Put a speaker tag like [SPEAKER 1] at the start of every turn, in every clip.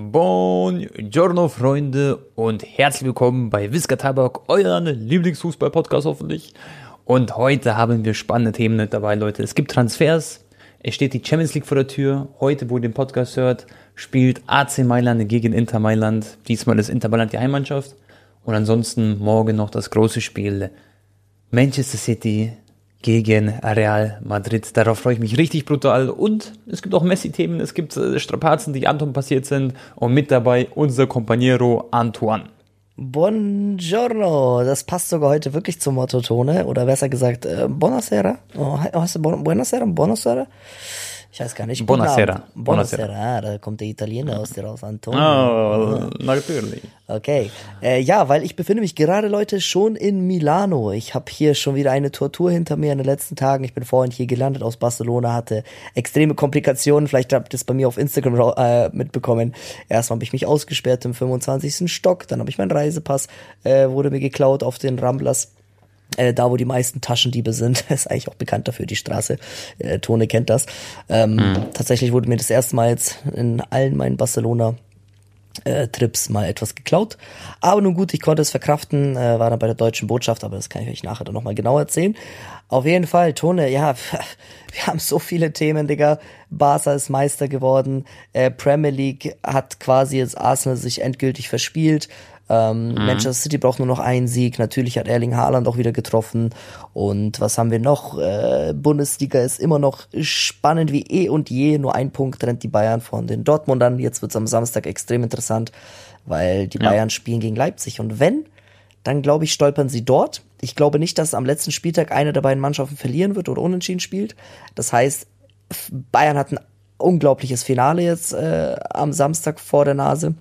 [SPEAKER 1] Buongiorno, Freunde, und herzlich willkommen bei Visca Tabak, euren Lieblingsfußball-Podcast hoffentlich. Und heute haben wir spannende Themen mit dabei, Leute. Es gibt Transfers, es steht die Champions League vor der Tür. Heute, wo ihr den Podcast hört, spielt AC Mailand gegen Inter Mailand. Diesmal ist Inter Mailand die Heimmannschaft. Und ansonsten morgen noch das große Spiel Manchester City gegen Real Madrid. Darauf freue ich mich richtig brutal. Und es gibt auch Messi-Themen, es gibt äh, Strapazen, die Anton passiert sind. Und mit dabei unser Companiero Antoine.
[SPEAKER 2] Buongiorno, das passt sogar heute wirklich zum Motto Tone, oder besser gesagt, äh, Buonasera. Oh, heißt du Buonasera? Buonasera? Ich weiß gar nicht.
[SPEAKER 1] Buonasera.
[SPEAKER 2] Buonasera. Buonasera. Da kommt der Italiener aus dir raus, Antonio.
[SPEAKER 1] Oh, natürlich.
[SPEAKER 2] Okay. Äh, ja, weil ich befinde mich gerade, Leute, schon in Milano. Ich habe hier schon wieder eine Tortur hinter mir in den letzten Tagen. Ich bin vorhin hier gelandet aus Barcelona, hatte extreme Komplikationen. Vielleicht habt ihr es bei mir auf Instagram äh, mitbekommen. Erstmal habe ich mich ausgesperrt im 25. Stock, dann habe ich meinen Reisepass, äh, wurde mir geklaut auf den Ramblers äh, da wo die meisten Taschendiebe sind, ist eigentlich auch bekannt dafür, die Straße. Äh, Tone kennt das. Ähm, mhm. Tatsächlich wurde mir das erste Mal jetzt in allen meinen Barcelona äh, Trips mal etwas geklaut. Aber nun gut, ich konnte es verkraften, äh, war dann bei der deutschen Botschaft, aber das kann ich euch nachher dann nochmal genau erzählen. Auf jeden Fall, Tone, ja, wir haben so viele Themen, Digga. Barca ist Meister geworden, äh, Premier League hat quasi jetzt Arsenal sich endgültig verspielt. Ähm, mhm. Manchester City braucht nur noch einen Sieg. Natürlich hat Erling Haaland auch wieder getroffen. Und was haben wir noch? Äh, Bundesliga ist immer noch spannend wie eh und je. Nur ein Punkt trennt die Bayern von den Dortmundern. Jetzt wird es am Samstag extrem interessant, weil die ja. Bayern spielen gegen Leipzig. Und wenn, dann glaube ich, stolpern sie dort. Ich glaube nicht, dass am letzten Spieltag eine der beiden Mannschaften verlieren wird oder unentschieden spielt. Das heißt, Bayern hat ein unglaubliches Finale jetzt äh, am Samstag vor der Nase.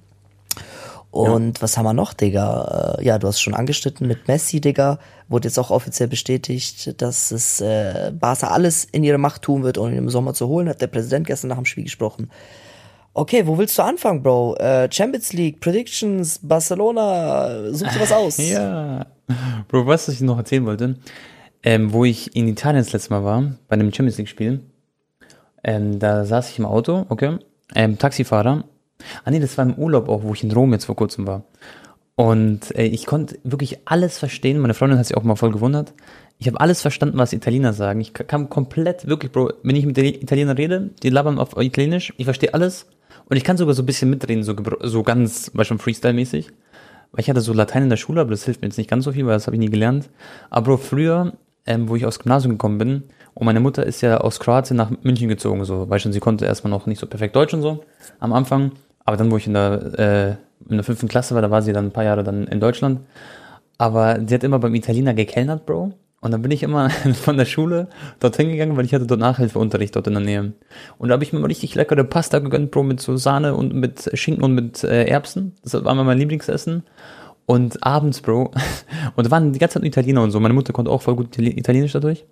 [SPEAKER 2] Und ja. was haben wir noch, Digga? Äh, ja, du hast schon angeschnitten mit Messi, Digga. Wurde jetzt auch offiziell bestätigt, dass es äh, Barca alles in ihrer Macht tun wird, um ihn im Sommer zu holen. Hat der Präsident gestern nach dem Spiel gesprochen. Okay, wo willst du anfangen, Bro? Äh, Champions League, Predictions, Barcelona, such dir was aus.
[SPEAKER 1] ja. Bro, was ich noch erzählen wollte, ähm, wo ich in Italien das letzte Mal war, bei einem Champions League-Spiel, ähm, da saß ich im Auto, okay, ähm, Taxifahrer Ah nee, das war im Urlaub auch, wo ich in Rom jetzt vor kurzem war. Und äh, ich konnte wirklich alles verstehen. Meine Freundin hat sich auch mal voll gewundert. Ich habe alles verstanden, was Italiener sagen. Ich kam komplett, wirklich, Bro, wenn ich mit Italienern rede, die labern auf Italienisch, ich verstehe alles. Und ich kann sogar so ein bisschen mitreden, so, so ganz, weil schon Freestyle-mäßig. Weil ich hatte so Latein in der Schule, aber das hilft mir jetzt nicht ganz so viel, weil das habe ich nie gelernt. Aber Bro, früher, ähm, wo ich aus Gymnasium gekommen bin, und meine Mutter ist ja aus Kroatien nach München gezogen, so, weil schon sie konnte erstmal noch nicht so perfekt Deutsch und so am Anfang. Aber dann, wo ich in der, äh, in der fünften Klasse war, da war sie dann ein paar Jahre dann in Deutschland. Aber sie hat immer beim Italiener gekellnert, Bro. Und dann bin ich immer von der Schule dorthin gegangen, weil ich hatte dort Nachhilfeunterricht dort in der Nähe. Und da habe ich mir mal richtig leckere Pasta gegönnt, Bro, mit so Sahne und mit Schinken und mit äh, Erbsen. Das war immer mein Lieblingsessen. Und abends, Bro, und da waren die ganze Zeit Italiener und so. Meine Mutter konnte auch voll gut Italienisch dadurch.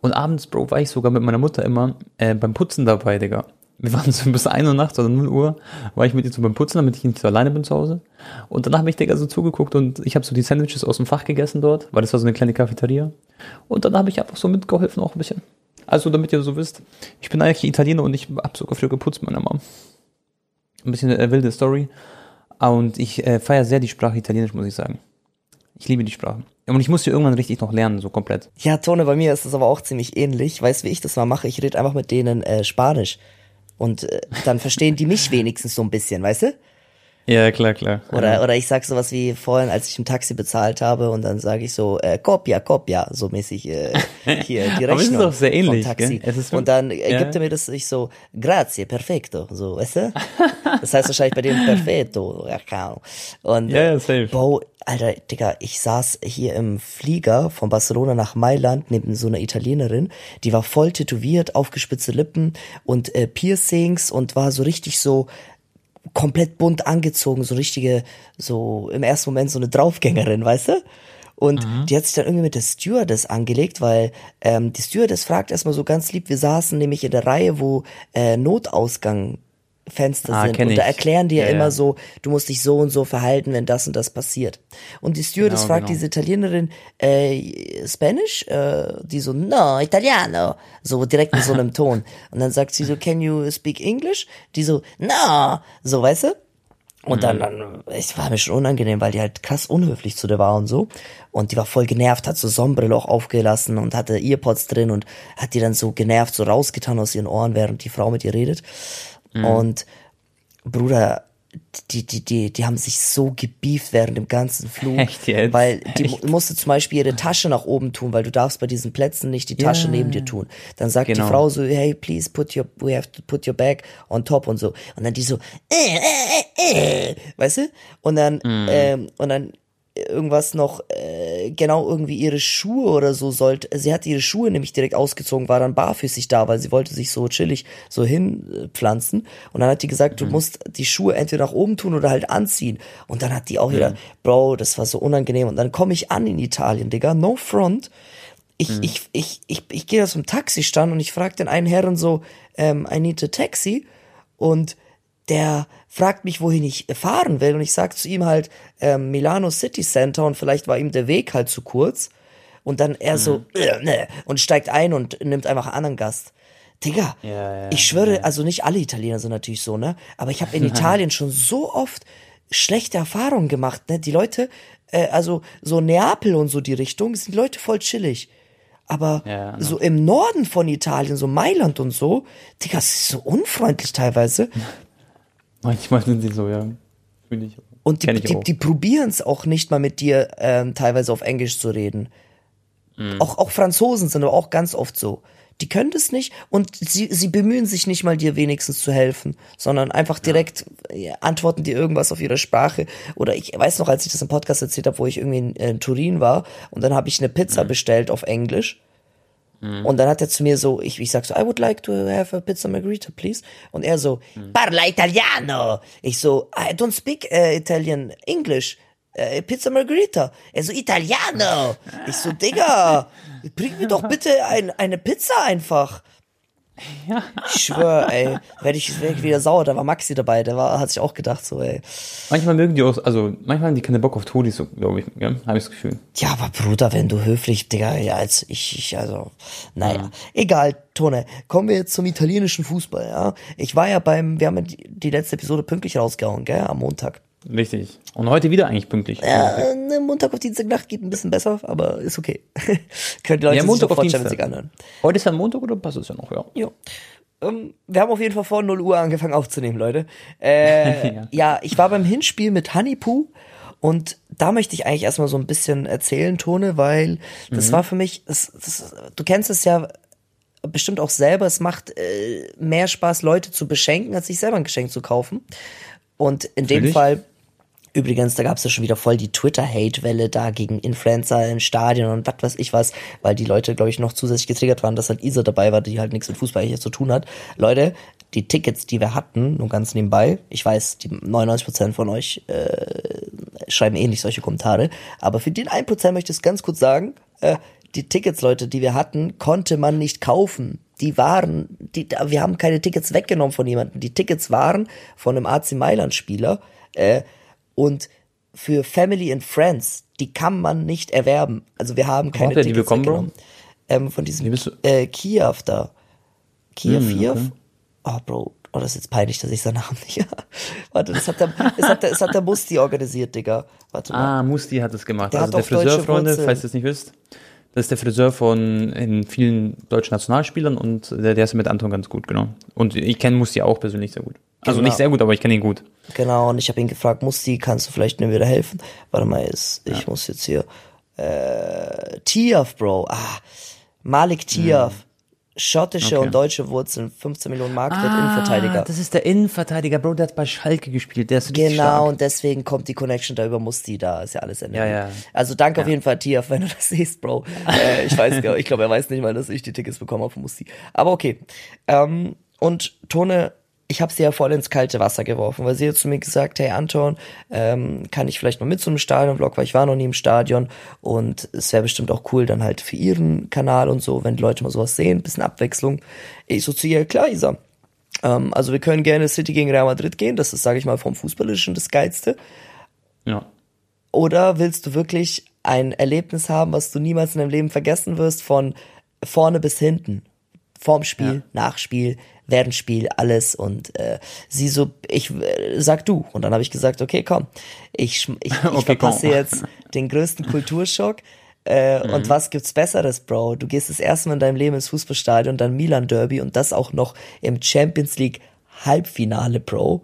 [SPEAKER 1] Und abends, Bro, war ich sogar mit meiner Mutter immer äh, beim Putzen dabei, Digga wir waren so bis 1 Uhr nachts oder 0 Uhr, war ich mit ihr so beim Putzen, damit ich nicht so alleine bin zu Hause. Und danach habe ich Digga so zugeguckt und ich habe so die Sandwiches aus dem Fach gegessen dort, weil das war so eine kleine Cafeteria. Und dann habe ich einfach so mitgeholfen auch ein bisschen. Also damit ihr so wisst, ich bin eigentlich Italiener und ich habe sogar früher geputzt meiner Mom. Ein bisschen eine wilde Story. Und ich äh, feiere sehr die Sprache Italienisch, muss ich sagen. Ich liebe die Sprache. Und ich muss sie irgendwann richtig noch lernen, so komplett.
[SPEAKER 2] Ja, Tone, bei mir ist das aber auch ziemlich ähnlich. Weißt du, wie ich das mal mache? Ich rede einfach mit denen äh, Spanisch. Und äh, dann verstehen die mich wenigstens so ein bisschen, weißt du?
[SPEAKER 1] Ja, klar, klar.
[SPEAKER 2] Oder, oder ich sag sowas wie vorhin, als ich im Taxi bezahlt habe und dann sage ich so, äh, Copia, Copia, so mäßig äh, hier die Rechnung. Aber es
[SPEAKER 1] ist doch sehr ähnlich,
[SPEAKER 2] Taxi. Gell? und dann äh, ja. gibt er mir das ich so, grazie, perfetto, so, weißt du? Das heißt wahrscheinlich bei dem perfetto, ja, keine Ahnung. Und
[SPEAKER 1] ja, ja, safe.
[SPEAKER 2] Bro, Alter, Digga, ich saß hier im Flieger von Barcelona nach Mailand neben so einer Italienerin, die war voll tätowiert, aufgespitzte Lippen und äh, Piercings und war so richtig so komplett bunt angezogen, so richtige, so im ersten Moment so eine Draufgängerin, weißt du? Und mhm. die hat sich dann irgendwie mit der Stewardess angelegt, weil ähm, die Stewardess fragt erstmal so ganz lieb, wir saßen nämlich in der Reihe, wo äh, Notausgang Fenster ah, sind. Und da erklären die ja, ja, immer so, du musst dich so und so verhalten, wenn das und das passiert. Und die Stewardess genau, fragt genau. diese Italienerin, äh, Spanish? Äh, die so, no, Italiano. So direkt in so einem Ton. Und dann sagt sie so, can you speak English? Die so, no. So, weißt du? Und dann, dann, es war mir schon unangenehm, weil die halt krass unhöflich zu der war und so. Und die war voll genervt, hat so Sonnenbrille auch aufgelassen und hatte Earpods drin und hat die dann so genervt so rausgetan aus ihren Ohren, während die Frau mit ihr redet. Und Bruder, die, die, die, die haben sich so gebieft während dem ganzen Flug.
[SPEAKER 1] Echt jetzt?
[SPEAKER 2] Weil die
[SPEAKER 1] Echt?
[SPEAKER 2] mu- musste zum Beispiel ihre Tasche nach oben tun, weil du darfst bei diesen Plätzen nicht die Tasche
[SPEAKER 1] Ja.
[SPEAKER 2] neben dir tun. Dann sagt
[SPEAKER 1] Genau.
[SPEAKER 2] die Frau so, hey, please put your, we have to put your bag on top und so. Und dann die so, äh, äh, äh, äh, weißt du? Und dann,
[SPEAKER 1] Mhm.
[SPEAKER 2] ähm, und dann irgendwas noch, äh, genau irgendwie ihre Schuhe oder so sollte, sie hat ihre Schuhe nämlich direkt ausgezogen, war dann barfüßig da, weil sie wollte sich so chillig so hinpflanzen. Und dann hat die gesagt,
[SPEAKER 1] Mhm.
[SPEAKER 2] du musst die Schuhe entweder nach oben tun oder halt anziehen. Und dann hat die auch wieder, Bro, das war so unangenehm. Und dann komme ich an in Italien, Digga, no front, ich,
[SPEAKER 1] Mhm.
[SPEAKER 2] ich, ich, ich, ich gehe zum Taxistand und ich frage den einen Herren so, ähm, I need a taxi. Und der fragt mich, wohin ich fahren will und ich sag zu ihm halt ähm, Milano City Center und vielleicht war ihm der Weg halt zu kurz und dann er so
[SPEAKER 1] Mhm.
[SPEAKER 2] äh, ne, und steigt ein und nimmt einfach einen anderen Gast. Digga,
[SPEAKER 1] Ja, ja,
[SPEAKER 2] ich schwöre, also nicht alle Italiener sind natürlich so, ne? Aber ich habe in Italien schon so oft schlechte Erfahrungen gemacht, ne? Die Leute, äh, also so Neapel und so die Richtung, sind die Leute voll chillig. Aber
[SPEAKER 1] Ja, ne.
[SPEAKER 2] so im Norden von Italien, so Mailand und so, Digga, es ist so unfreundlich teilweise.
[SPEAKER 1] Manchmal sind sie so, ja. Fühle ich.
[SPEAKER 2] Und die, die, die probieren es auch nicht mal mit dir ähm, teilweise auf Englisch zu reden.
[SPEAKER 1] Mhm.
[SPEAKER 2] Auch, auch Franzosen sind aber auch ganz oft so. Die können das nicht und sie, sie bemühen sich nicht mal dir wenigstens zu helfen, sondern einfach direkt ja, antworten dir irgendwas auf ihre Sprache. Oder ich weiß noch, als ich das im Podcast erzählt habe, wo ich irgendwie in, in Turin war und dann habe ich eine Pizza
[SPEAKER 1] Mhm.
[SPEAKER 2] bestellt auf Englisch. Und dann hat er zu mir so, ich, ich sag so, I would like to have a pizza margherita, please. Und er so, parla italiano. Ich so, I don't speak äh, Italian, English. Äh, pizza margherita. Er so, Italiano. Ich so, Digga, bring mir doch bitte ein, eine Pizza einfach. Ich schwör, ey, werde ich, werd ich wieder sauer. Da war Maxi dabei, der war, hat sich auch gedacht, so, ey.
[SPEAKER 1] Manchmal mögen die auch, also manchmal haben die keine Bock auf Todis, so, glaube ich, ja, habe ich das Gefühl.
[SPEAKER 2] Ja, aber Bruder, wenn du höflich, Digga, ja, als ich, ich, also, naja, egal, Tone, kommen wir jetzt zum italienischen Fußball, ja. Ich war ja beim, wir haben ja die, die letzte Episode pünktlich rausgehauen, gell, am Montag.
[SPEAKER 1] Richtig. Und heute wieder eigentlich pünktlich.
[SPEAKER 2] Ja, äh, Montag auf Dienstagnacht geht ein bisschen besser, aber ist okay. Können die Leute
[SPEAKER 1] Ja,
[SPEAKER 2] sich
[SPEAKER 1] Montag
[SPEAKER 2] doch
[SPEAKER 1] auf Dienstag.
[SPEAKER 2] sie anhören.
[SPEAKER 1] Heute ist ja Montag oder passt es ja noch, ja.
[SPEAKER 2] Ja. Ähm, wir haben auf jeden Fall vor 0 Uhr angefangen aufzunehmen, Leute. Äh, ja.
[SPEAKER 1] Ja.
[SPEAKER 2] ich war beim Hinspiel mit Honeypoo und da möchte ich eigentlich erstmal so ein bisschen erzählen, Tone, weil das war für mich, das, das, du kennst es ja bestimmt auch selber, es macht äh, mehr Spaß, Leute zu beschenken, als sich selber ein Geschenk zu kaufen. Und in dem
[SPEAKER 1] Natürlich.
[SPEAKER 2] Fall Übrigens, da gab es ja schon wieder voll die Twitter-Hate-Welle da gegen Influencer im Stadion und was weiß ich was, weil die Leute, glaube ich, noch zusätzlich getriggert waren, dass halt Isa dabei war, die halt nichts mit Fußball hier zu tun hat. Leute, die Tickets, die wir hatten, nur ganz nebenbei, ich weiß, die 99% von euch äh, schreiben eh nicht solche Kommentare, aber für den 1% möchte ich es ganz kurz sagen, äh, die Tickets, Leute, die wir hatten, konnte man nicht kaufen. Die waren, die, wir haben keine Tickets weggenommen von jemandem. Die Tickets waren von einem AC Mailand-Spieler. Äh, und für Family and Friends, die kann man nicht erwerben. Also wir haben keine
[SPEAKER 1] habt ihr die
[SPEAKER 2] Tickets
[SPEAKER 1] bekommen, Bro?
[SPEAKER 2] Ähm, von diesem
[SPEAKER 1] Wie bist du-
[SPEAKER 2] äh, Kiew da. Kiew,
[SPEAKER 1] Hm,
[SPEAKER 2] Kiew?
[SPEAKER 1] okay.
[SPEAKER 2] Oh, Bro. Oh, das ist jetzt peinlich, dass ich seinen Namen nicht. Warte, das hat der, das hat der, das hat der Musti organisiert, Digga. Warte mal.
[SPEAKER 1] Ah, Musti hat es gemacht.
[SPEAKER 2] Der
[SPEAKER 1] also
[SPEAKER 2] hat
[SPEAKER 1] der Friseur, Freunde,
[SPEAKER 2] Wurzeln.
[SPEAKER 1] falls ihr es nicht wisst. Das ist der Friseur von vielen deutschen Nationalspielern und der, der ist mit Anton ganz gut, genau. Und ich kenne Musti auch persönlich sehr gut. Also
[SPEAKER 2] Genau.
[SPEAKER 1] nicht sehr gut, aber ich kenne ihn gut.
[SPEAKER 2] Genau, und ich habe ihn gefragt, Musti, kannst du vielleicht mir wieder helfen? Warte mal, ist, ich muss jetzt hier. Äh, Tiaf, Bro. Ah, Malik Tiaf. Schottische
[SPEAKER 1] Hm. Okay.
[SPEAKER 2] und deutsche Wurzeln, 15 Millionen Mark, der Innenverteidiger.
[SPEAKER 1] Ah, das ist der Innenverteidiger, Bro, der hat bei Schalke gespielt, der ist
[SPEAKER 2] Genau,
[SPEAKER 1] stark.
[SPEAKER 2] und deswegen kommt die Connection da über Musti, da ist ja alles NRW.
[SPEAKER 1] Ja, ja.
[SPEAKER 2] Also danke auf jeden Fall, Tiaf, wenn du das siehst, Bro. Äh, ich weiß gar ich glaube, er weiß nicht mal, dass ich die Tickets bekommen habe von Musti. Aber okay. Ähm, und Tone, ich habe sie ja voll ins kalte Wasser geworfen, weil sie hat zu mir gesagt, hey Anton, ähm, kann ich vielleicht mal mit zu einem Stadionvlog, weil ich war noch nie im Stadion und es wäre bestimmt auch cool dann halt für ihren Kanal und so, wenn die Leute mal sowas sehen, bisschen Abwechslung. Ich so zu ihr, klar, Isa, ähm, also wir können gerne City gegen Real Madrid gehen, das ist, sage ich mal, vom Fußballischen das Geilste.
[SPEAKER 1] Ja.
[SPEAKER 2] Oder willst du wirklich ein Erlebnis haben, was du niemals in deinem Leben vergessen wirst, von vorne bis hinten? Vorm Spiel,
[SPEAKER 1] Ja.
[SPEAKER 2] nach Spiel, während Spiel, alles und äh, sie so, ich äh, sag du. Und dann habe ich gesagt, okay, komm, ich, ich, ich
[SPEAKER 1] Okay,
[SPEAKER 2] verpasse
[SPEAKER 1] komm.
[SPEAKER 2] jetzt den größten Kulturschock. Äh,
[SPEAKER 1] Mhm.
[SPEAKER 2] Und was gibt's Besseres, Bro? Du gehst das erste Mal in deinem Leben ins Fußballstadion, dann Milan Derby und das auch noch im Champions League Halbfinale, Bro.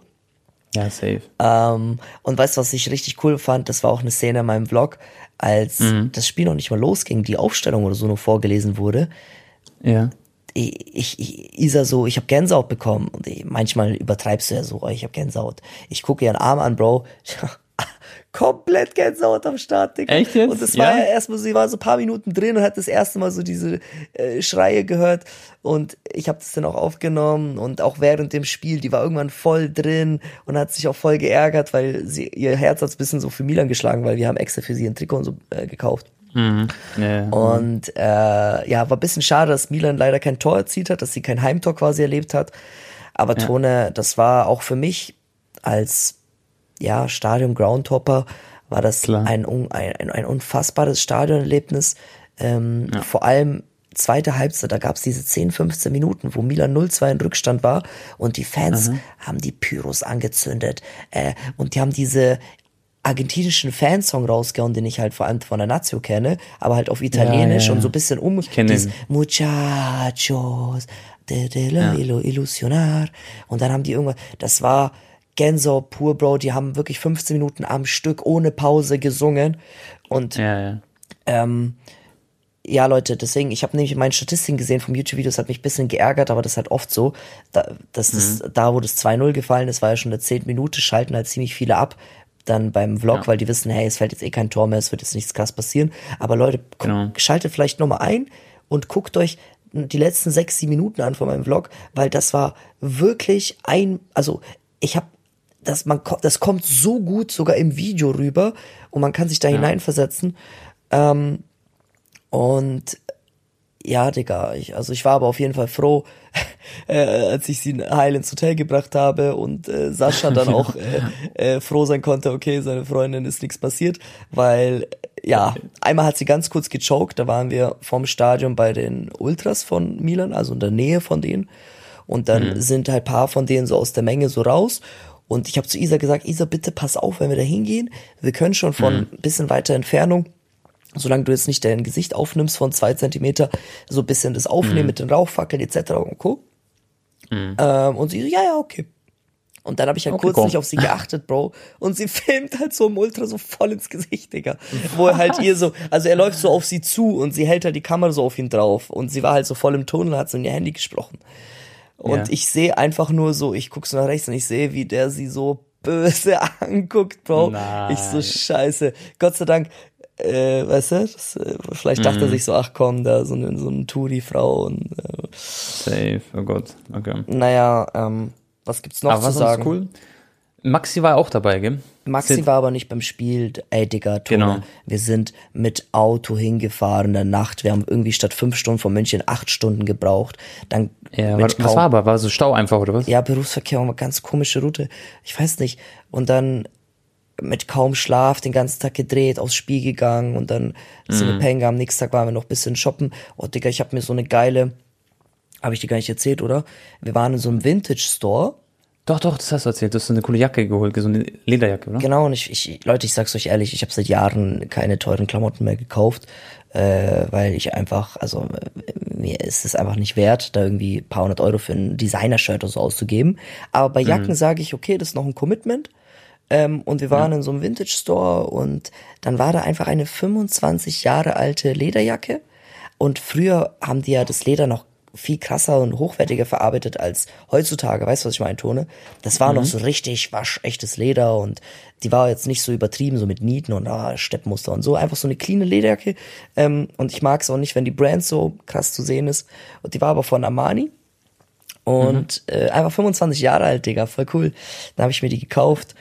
[SPEAKER 1] Ja, safe.
[SPEAKER 2] Ähm, und weißt du, was ich richtig cool fand? Das war auch eine Szene in meinem Vlog, als
[SPEAKER 1] Mhm.
[SPEAKER 2] das Spiel noch nicht mal losging, die Aufstellung oder so nur vorgelesen wurde.
[SPEAKER 1] Ja.
[SPEAKER 2] Ich, ich, Isa so, ich habe Gänsehaut bekommen und ich, manchmal übertreibst du ja so, oh, ich habe Gänsehaut. Ich gucke ihren Arm an, Bro. Komplett Gänsehaut am Start, Digga.
[SPEAKER 1] Echt jetzt?
[SPEAKER 2] Und das war
[SPEAKER 1] Ja?
[SPEAKER 2] ja erstmal, sie war so ein paar Minuten drin und hat das erste Mal so diese äh, Schreie gehört und ich habe das dann auch aufgenommen und auch während dem Spiel, die war irgendwann voll drin und hat sich auch voll geärgert, weil sie ihr Herz hat ein bisschen so für Milan geschlagen, weil wir haben extra für sie ein Trikot und so äh, gekauft.
[SPEAKER 1] Mhm. Ja.
[SPEAKER 2] Und äh, ja, war ein bisschen schade, dass Milan leider kein Tor erzielt hat, dass sie kein Heimtor quasi erlebt hat. Aber Tone, das war auch für mich als ja, Stadion Groundhopper war das ein, ein, ein, unfassbares Stadionerlebnis. Ähm, Vor allem zweite Halbzeit, da gab es diese 10, 15 Minuten, wo Milan 0-2 in Rückstand war und die Fans haben die Pyros angezündet äh, und die haben diese argentinischen Fansong rausgehauen, den ich halt vor allem von der Nazio kenne, aber halt auf Italienisch
[SPEAKER 1] ja, ja.
[SPEAKER 2] und so ein bisschen um.
[SPEAKER 1] kenn
[SPEAKER 2] dieses
[SPEAKER 1] den.
[SPEAKER 2] Muchachos de, de la ilo, illusionar. Und dann haben die irgendwas, das war Gänsehaut pur, Bro, die haben wirklich 15 Minuten am Stück ohne Pause gesungen. Und
[SPEAKER 1] ja, ja.
[SPEAKER 2] ähm, ja, Leute, deswegen, ich habe nämlich meine Statistiken gesehen vom YouTube-Video, das hat mich ein bisschen geärgert, aber das ist halt oft so. Da, das ist, da wo das 2-0 gefallen ist, war ja schon in der 10. Minute, schalten halt ziemlich viele ab. Dann beim Vlog, weil die wissen, hey, es fällt jetzt eh kein Tor mehr, es wird jetzt nichts krass passieren. Aber Leute,
[SPEAKER 1] Genau.
[SPEAKER 2] schaltet vielleicht nochmal ein und guckt euch die letzten sechs, sieben Minuten an von meinem Vlog, weil das war wirklich ein, also ich habe das man das kommt so gut sogar im Video rüber und man kann sich da hineinversetzen. Ähm, und ja, Digga, ich, also ich war aber auf jeden Fall froh, äh, als ich sie heil ins Hotel gebracht habe und äh, Sascha dann auch äh, äh, froh sein konnte, okay, seine Freundin ist nichts passiert, weil ja, einmal hat sie ganz kurz gechoked, da waren wir vom Stadion bei den Ultras von Milan, also in der Nähe von denen. Und dann sind halt paar von denen so aus der Menge so raus. Und ich habe zu Isa gesagt, Isa, bitte pass auf, wenn wir da hingehen, wir können schon von ein bisschen weiter Entfernung solange du jetzt nicht dein Gesicht aufnimmst von zwei Zentimeter, so ein bisschen das Aufnehmen mit den Rauchfackeln etc. und Co. Ähm, und sie so, ja, ja, okay. Und dann habe ich halt
[SPEAKER 1] Okay,
[SPEAKER 2] kurz
[SPEAKER 1] komm.
[SPEAKER 2] nicht auf sie geachtet, Bro. Und sie filmt halt so im Ultra so voll ins Gesicht, Digga. Wo er halt ihr so, also er läuft so auf sie zu und sie hält halt die Kamera so auf ihn drauf. Und sie war halt so voll im Tunnel, hat so in ihr Handy gesprochen. Und
[SPEAKER 1] Ja.
[SPEAKER 2] ich sehe einfach nur so, ich guck so nach rechts und ich sehe, wie der sie so böse anguckt, Bro.
[SPEAKER 1] Nein.
[SPEAKER 2] Ich so, scheiße. Gott sei Dank, äh, weißt du, das, äh, vielleicht dachte er
[SPEAKER 1] Mhm.
[SPEAKER 2] sich so, ach komm, da so eine, so eine Touri-Frau und äh,
[SPEAKER 1] Safe. Oh Gott. Okay.
[SPEAKER 2] naja, ähm, was gibt's noch
[SPEAKER 1] Aber
[SPEAKER 2] zu
[SPEAKER 1] was
[SPEAKER 2] sagen?
[SPEAKER 1] ist cool? Maxi war auch dabei, gell?
[SPEAKER 2] Maxi
[SPEAKER 1] Sid-
[SPEAKER 2] war aber nicht beim Spiel. Ey, Digga, Tone,
[SPEAKER 1] Genau.
[SPEAKER 2] wir sind mit Auto hingefahren in der Nacht. Wir haben irgendwie statt fünf Stunden von München acht Stunden gebraucht. Dann
[SPEAKER 1] Ja,
[SPEAKER 2] mit
[SPEAKER 1] was, was war aber? War so Stau einfach, oder was?
[SPEAKER 2] ja, Berufsverkehr war eine ganz komische Route. Ich weiß nicht. Und dann mit kaum Schlaf den ganzen Tag gedreht, aufs Spiel gegangen und dann sind wir pennen gegangen. Am nächsten Tag waren wir noch ein bisschen shoppen. Oh, Digga, ich habe mir so eine geile, habe ich dir gar nicht erzählt, oder? Wir waren in so einem Vintage-Store.
[SPEAKER 1] Doch, doch, das hast du erzählt. Du hast so eine coole Jacke geholt, so eine Lederjacke, oder?
[SPEAKER 2] Genau, und ich, ich Leute, ich sag's euch ehrlich, ich habe seit Jahren keine teuren Klamotten mehr gekauft, äh, weil ich einfach, also mir ist es einfach nicht wert, da irgendwie ein paar hundert Euro für ein Designer-Shirt oder so auszugeben. Aber bei Jacken sage ich, okay, das ist noch ein Commitment. Ähm, und wir waren in so einem Vintage-Store und dann war da einfach eine 25 Jahre alte Lederjacke. Und früher haben die ja das Leder noch viel krasser und hochwertiger verarbeitet als heutzutage. Weißt du, was ich meine, Tone? Das war noch so richtig waschechtes Leder und die war jetzt nicht so übertrieben, so mit Nieten und ah, Steppmuster und so. Einfach so eine cleane Lederjacke. Ähm, und ich mag es auch nicht, wenn die Brand so krass zu sehen ist. Und die war aber von Armani. Und äh, einfach 25 Jahre alt, Digga, voll cool. Dann habe ich mir die gekauft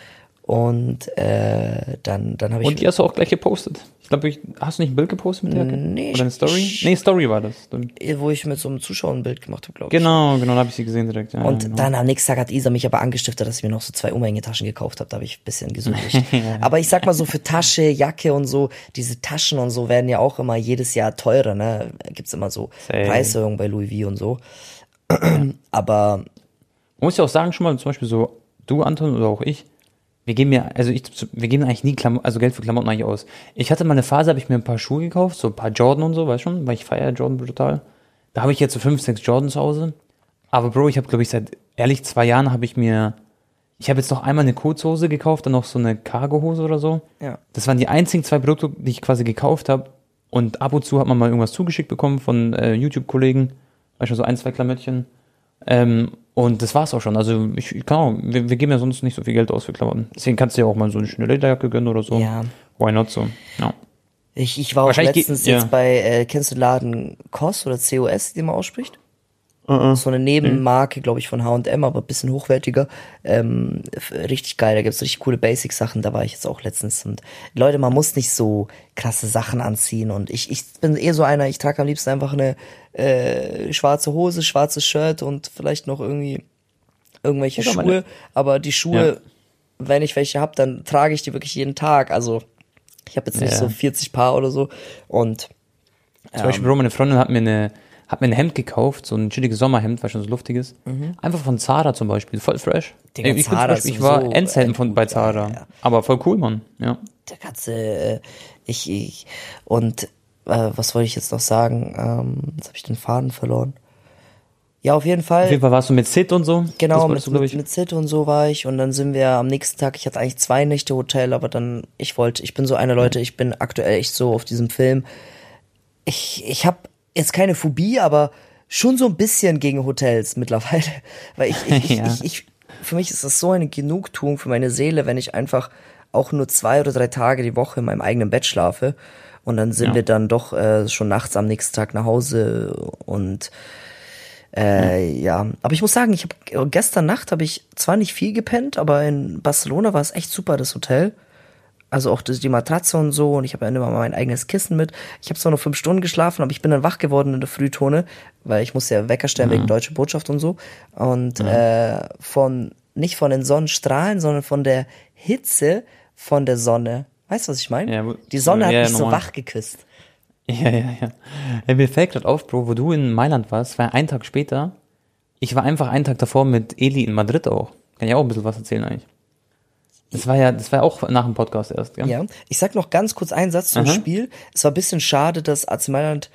[SPEAKER 2] und äh, dann, dann habe ich
[SPEAKER 1] Und die hast du auch gleich gepostet. Ich glaube, hast du nicht ein Bild gepostet mit der Jacke?
[SPEAKER 2] Nee,
[SPEAKER 1] Oder eine Story? nee, Story war das. Stimmt.
[SPEAKER 2] wo ich mit so einem Zuschauer ein Bild gemacht habe, glaube ich.
[SPEAKER 1] Genau, genau, da habe ich sie gesehen direkt. Ja,
[SPEAKER 2] Und
[SPEAKER 1] genau.
[SPEAKER 2] dann am nächsten Tag hat Isa mich aber angestiftet, dass ich mir noch so zwei Umhängetaschen gekauft habe. Da habe ich ein bisschen gesündigt. aber ich sag mal so für Tasche, Jacke und so, diese Taschen und so werden ja auch immer jedes Jahr teurer, ne? Gibt's immer so
[SPEAKER 1] Safe.
[SPEAKER 2] Preiserhöhungen bei Louis V und so. Aber
[SPEAKER 1] Man muss ja auch sagen, schon mal zum Beispiel so, du, Anton, oder auch ich, wir geben ja, also ich, wir geben eigentlich nie Klam also Geld für Klamotten eigentlich aus. Ich hatte mal eine Phase, habe ich mir ein paar Schuhe gekauft, so ein paar Jordan und so, weißt schon, weil ich feiere Jordan brutal. Da habe ich jetzt so fünf, sechs Jordan zu Hause. Aber Bro, ich habe, glaube ich, seit ehrlich zwei Jahren habe ich mir, ich habe jetzt noch einmal eine Kurzhose gekauft, dann noch so eine Cargohose oder so.
[SPEAKER 2] ja.
[SPEAKER 1] Das waren die einzigen zwei Produkte, die ich quasi gekauft habe. Und ab und zu hat man mal irgendwas zugeschickt bekommen von äh, YouTube-Kollegen. Weißt du, so ein, zwei Klamottchen. Ähm, und das war's auch schon. Also ich, ich kann auch, wir, wir geben ja sonst nicht so viel Geld aus für Klamotten. Deswegen kannst du ja auch mal so eine schöne Lederjacke gönnen oder so.
[SPEAKER 2] Ja.
[SPEAKER 1] Why not so? Ja.
[SPEAKER 2] Ich, ich war auch
[SPEAKER 1] geht-
[SPEAKER 2] letztens
[SPEAKER 1] ja.
[SPEAKER 2] jetzt bei, äh, kennst du den Laden COS oder COS, den man ausspricht?
[SPEAKER 1] Uh
[SPEAKER 2] So eine Nebenmarke, glaube ich, von H&M, aber ein bisschen hochwertiger. Ähm, richtig geil, da gibt's richtig coole Basic-Sachen, da war ich jetzt auch letztens. Und Leute, man muss nicht so krasse Sachen anziehen. Und ich, ich bin eher so einer, ich trage am liebsten einfach eine äh, schwarze Hose, schwarzes Shirt und vielleicht noch irgendwie irgendwelche Schuhe.
[SPEAKER 1] meine-
[SPEAKER 2] aber die Schuhe,
[SPEAKER 1] Ja.
[SPEAKER 2] wenn ich welche hab, dann trage ich die wirklich jeden Tag. Also ich habe jetzt nicht
[SPEAKER 1] Ja.
[SPEAKER 2] so 40 Paar oder so. Und
[SPEAKER 1] Zum Beispiel, Bro, meine Freundin hat mir eine, hat mir ein Hemd gekauft, so ein chilliges Sommerhemd, weil schon so luftiges. Einfach von Zara zum Beispiel, voll fresh.
[SPEAKER 2] Mhm. Digga,
[SPEAKER 1] ich,
[SPEAKER 2] Zara
[SPEAKER 1] Beispiel,
[SPEAKER 2] ist
[SPEAKER 1] ich war
[SPEAKER 2] sowieso
[SPEAKER 1] Endzelten von, bei Zara.
[SPEAKER 2] ja, ja.
[SPEAKER 1] Aber voll cool, Mann. Ja.
[SPEAKER 2] der ganze, äh, ich, ich, und äh, was wollte ich jetzt noch sagen? Ähm, jetzt habe ich den Faden verloren. Ja, auf jeden Fall.
[SPEAKER 1] Auf jeden Fall warst du mit Sid und so.
[SPEAKER 2] Genau, mit,
[SPEAKER 1] du,
[SPEAKER 2] mit, mit Sid und so war ich und dann sind wir am nächsten Tag, ich hatte eigentlich zwei Nächte Hotel, aber dann, ich wollte, ich bin so eine Leute, ich bin aktuell echt so auf diesem Film. Ich, ich habe jetzt keine Phobie, aber schon so ein bisschen gegen Hotels mittlerweile. Weil ich, ich,
[SPEAKER 1] Ja.
[SPEAKER 2] ich, ich, für mich ist das so eine Genugtuung für meine Seele, wenn ich einfach auch nur zwei oder drei Tage die Woche in meinem eigenen Bett schlafe. Und dann sind
[SPEAKER 1] Ja.
[SPEAKER 2] wir dann doch äh, schon nachts am nächsten Tag nach Hause und äh, ja, aber ich muss sagen, ich habe gestern Nacht habe ich zwar nicht viel gepennt, aber in Barcelona war es echt super das Hotel. Also auch das, die Matratze und so und ich habe ja immer mein eigenes Kissen mit. Ich habe zwar nur fünf Stunden geschlafen, aber ich bin dann wach geworden in der Frühtone, weil ich musste ja Wecker stellen wegen deutsche Botschaft und so. Und äh, von nicht von den Sonnenstrahlen, sondern von der Hitze von der Sonne. Weißt du, was ich meine?
[SPEAKER 1] Ja,
[SPEAKER 2] die Sonne hat
[SPEAKER 1] ja,
[SPEAKER 2] mich so
[SPEAKER 1] normal.
[SPEAKER 2] wach geküsst.
[SPEAKER 1] Ja, ja, ja. ja mir fällt gerade auf, Bro, wo du in Mailand warst, war ein Tag später. Ich war einfach einen Tag davor mit Eli in Madrid auch. Kann ich auch ein bisschen was erzählen eigentlich. Das war ja, das war auch nach dem Podcast erst, gell?
[SPEAKER 2] Ja, ich sag noch ganz kurz einen Satz zum
[SPEAKER 1] Aha.
[SPEAKER 2] Spiel. Es war ein bisschen schade, dass AC Mailand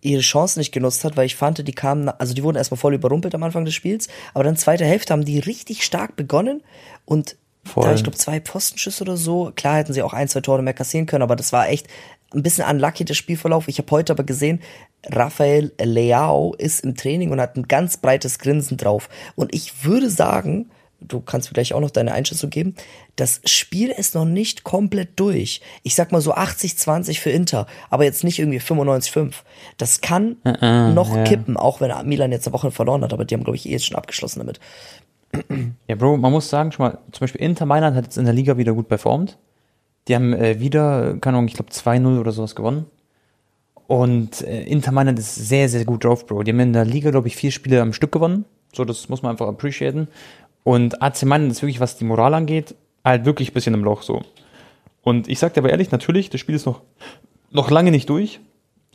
[SPEAKER 2] ihre Chance nicht genutzt hat, weil ich fand, die kamen, also die wurden erstmal voll überrumpelt am Anfang des Spiels, aber dann zweite Hälfte haben die richtig stark begonnen und
[SPEAKER 1] Voll.
[SPEAKER 2] da, ich glaube, zwei Pfostenschüsse oder so. Klar hätten sie auch ein, zwei Tore mehr kassieren können, aber das war echt ein bisschen unlucky, der Spielverlauf. Ich habe heute aber gesehen, Rafael Leao ist im Training und hat ein ganz breites Grinsen drauf. Und ich würde sagen, du kannst mir gleich auch noch deine Einschätzung geben, das Spiel ist noch nicht komplett durch. Ich sag mal so 80-20 für Inter, aber jetzt nicht irgendwie 95-5. Das kann noch
[SPEAKER 1] ja.
[SPEAKER 2] kippen, auch wenn Milan jetzt eine Woche verloren hat, aber die haben, glaube ich, eh jetzt schon abgeschlossen damit.
[SPEAKER 1] Ja, Bro, man muss sagen, schon mal, zum Beispiel Inter Mailand hat jetzt in der Liga wieder gut performt. Die haben äh, wieder, keine Ahnung, ich glaube 2-0 oder sowas gewonnen. Und äh, Inter Mailand ist sehr, sehr gut drauf, Bro. Die haben in der Liga, glaube ich, vier Spiele am Stück gewonnen. So, das muss man einfach appreciaten. Und AC Mailand ist wirklich, was die Moral angeht, halt wirklich ein bisschen im Loch so. Und ich sag dir aber ehrlich, natürlich, das Spiel ist noch, noch lange nicht durch.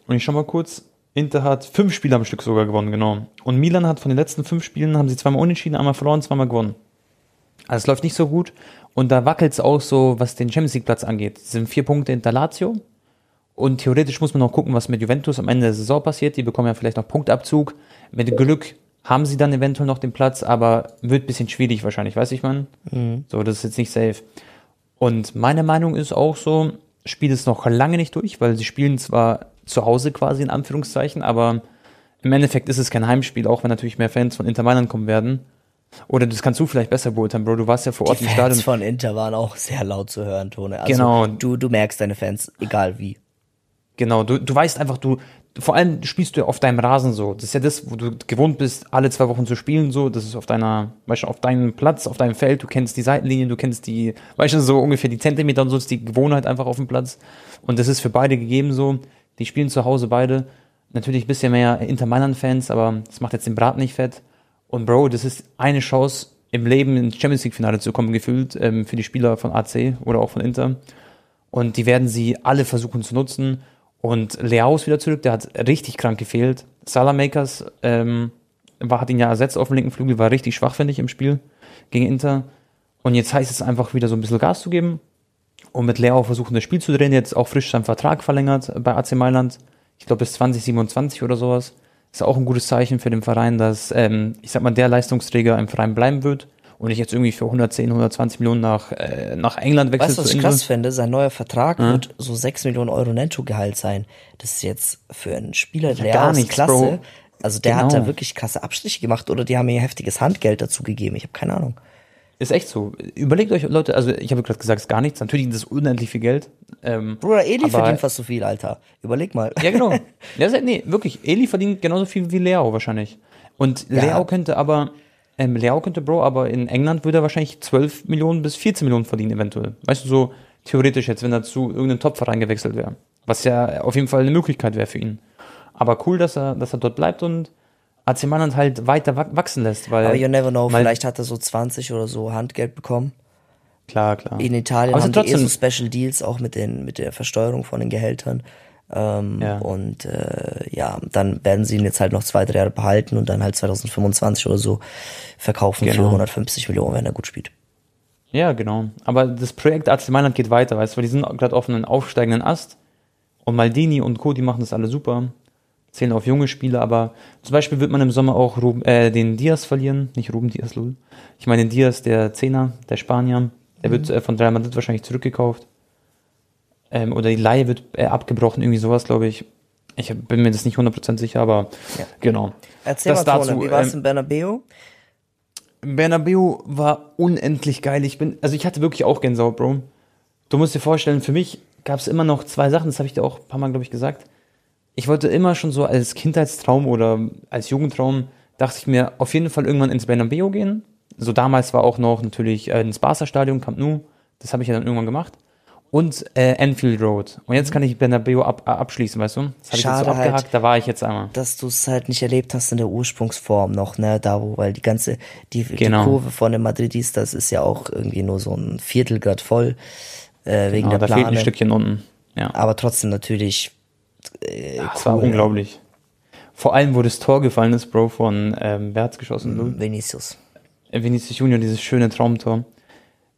[SPEAKER 1] Und ich schau mal kurz, Inter hat fünf Spiele am Stück sogar gewonnen, genau. Und Milan hat von den letzten fünf Spielen, haben sie zweimal unentschieden, einmal verloren, zweimal gewonnen. Also es läuft nicht so gut. Und da wackelt es auch so, was den Champions League Platz angeht. Es sind vier Punkte hinter Lazio. Und theoretisch muss man noch gucken, was mit Juventus am Ende der Saison passiert. Die bekommen ja vielleicht noch Punktabzug. Mit Glück haben sie dann eventuell noch den Platz, aber wird ein bisschen schwierig wahrscheinlich, weiß ich man. So, das ist jetzt nicht safe. Und meine Meinung ist auch so, Spiel ist noch lange nicht durch, weil sie spielen zwar zu Hause quasi in Anführungszeichen, aber im Endeffekt ist es kein Heimspiel, auch wenn natürlich mehr Fans von Inter Mailand kommen werden. Oder das kannst du vielleicht besser beurteilen, Bro. Du warst ja vor Ort
[SPEAKER 2] Die
[SPEAKER 1] im
[SPEAKER 2] Fans
[SPEAKER 1] Stadion.
[SPEAKER 2] von Inter waren auch sehr laut zu hören, Tone. Also
[SPEAKER 1] Genau.
[SPEAKER 2] Du, du merkst deine Fans, egal wie.
[SPEAKER 1] Genau, du, du weißt einfach, du, vor allem spielst du ja auf deinem Rasen so. Das ist ja das, wo du gewohnt bist, alle zwei Wochen zu spielen so. Das ist auf deiner, weißt du, auf deinem Platz, auf deinem Feld. Du kennst die Seitenlinien, du kennst die, weißt du, so ungefähr die Zentimeter und so ist die Gewohnheit einfach auf dem Platz. Und das ist für beide gegeben so. Die spielen zu Hause beide. Natürlich ein bisschen mehr Inter Mailand-Fans, aber das macht jetzt den Brat nicht fett. Und Bro, das ist eine Chance im Leben ins Champions League-Finale zu kommen, gefühlt, ähm, für die Spieler von AC oder auch von Inter. Und die werden sie alle versuchen zu nutzen. Und Leao ist wieder zurück, der hat richtig krank gefehlt. Salamakers, ähm, war, hat ihn ja ersetzt auf dem linken Flügel, war richtig schwach, finde ich, im Spiel gegen Inter. Und jetzt heißt es einfach wieder so ein bisschen Gas zu geben und mit Leao versuchen, das Spiel zu drehen. Jetzt auch frisch seinen Vertrag verlängert bei AC Mailand. Ich glaube bis 2027 oder sowas. Ist auch ein gutes Zeichen für den Verein, dass, ähm, ich sag mal, der Leistungsträger im Verein bleiben wird und ich jetzt irgendwie für 110, 120 Millionen nach, äh, nach England wechselt.
[SPEAKER 2] Weißt du, was ich krass finde? Sein neuer Vertrag ja. wird so 6 Millionen Euro Nettogehalt sein. Das ist jetzt für einen Spieler der ja, nichts, Klasse. Bro. Also der genau. hat da wirklich krasse Abstriche gemacht oder die haben mir heftiges Handgeld dazu gegeben. Ich habe keine Ahnung.
[SPEAKER 1] Ist echt so. Überlegt euch, Leute, also ich habe gerade gesagt, es ist gar nichts. Natürlich ist es unendlich viel Geld.
[SPEAKER 2] Ähm, Bruder, Eli aber, verdient fast so viel, Alter. Überleg mal.
[SPEAKER 1] Ja, genau. ja, nee, wirklich. Eli verdient genauso viel wie Leao wahrscheinlich. Und ja. Leao könnte aber, ähm, Leao könnte Bro, aber in England würde er wahrscheinlich 12 Millionen bis 14 Millionen verdienen, eventuell. Weißt du, so theoretisch jetzt, wenn er zu irgendeinem Topverein gewechselt wäre. Was ja auf jeden Fall eine Möglichkeit wäre für ihn. Aber cool, dass er, dass er dort bleibt und AC Mailand halt weiter wachsen lässt. Weil,
[SPEAKER 2] Aber you never know, vielleicht hat er so 20 oder so Handgeld bekommen.
[SPEAKER 1] Klar, klar.
[SPEAKER 2] In Italien Aber haben die eh so Special Deals auch mit, den, mit der Versteuerung von den Gehältern. Ähm, ja. Und äh, ja, dann werden sie ihn jetzt halt noch zwei, drei Jahre behalten und dann halt 2025 oder so verkaufen genau. für 150 Millionen, wenn er gut spielt.
[SPEAKER 1] Ja, genau. Aber das Projekt AC Mailand geht weiter, weißt du, weil die sind gerade auf einem aufsteigenden Ast und Maldini und Co., die machen das alle super zählen auf junge Spieler, aber zum Beispiel wird man im Sommer auch Ruben, äh, den Diaz verlieren, nicht Ruben Diaz, lul. Ich meine den Diaz, der Zehner, der Spanier, der mhm. wird äh, von Real Madrid wahrscheinlich zurückgekauft. Ähm, oder die Laie wird äh, abgebrochen, irgendwie sowas, glaube ich. Ich bin mir das nicht 100% sicher, aber ja. genau.
[SPEAKER 2] Erzähl das mal, dazu, wie war es ähm, in Bernabeu?
[SPEAKER 1] Bernabeu war unendlich geil. Ich bin, also ich hatte wirklich auch Gänsehaut, Bro. Du musst dir vorstellen, für mich gab es immer noch zwei Sachen, das habe ich dir auch ein paar Mal, glaube ich, gesagt ich wollte immer schon so als Kindheitstraum oder als Jugendtraum, dachte ich mir, auf jeden Fall irgendwann ins Bernabeu gehen. So damals war auch noch natürlich äh, ins Barca-Stadion, Camp Nou. Das habe ich ja dann irgendwann gemacht. Und äh, Enfield Road. Und jetzt kann ich Bernabeu ab, äh, abschließen, weißt du? Das habe ich jetzt so abgehakt, halt, da war ich jetzt einmal.
[SPEAKER 2] Dass du es halt nicht erlebt hast in der Ursprungsform noch, ne? Da wo, weil die ganze, die, genau. die Kurve von den Madridis, das ist ja auch irgendwie nur so ein Viertel voll. Äh, wegen genau, der
[SPEAKER 1] da Plane. fehlt ein Stückchen unten. Ja.
[SPEAKER 2] Aber trotzdem natürlich
[SPEAKER 1] äh, das cool, war unglaublich. Vor allem, wo das Tor gefallen ist, Bro, von, ähm, wer hat's geschossen?
[SPEAKER 2] Mm, Vinicius.
[SPEAKER 1] Äh, Vinicius Junior, dieses schöne Traumtor.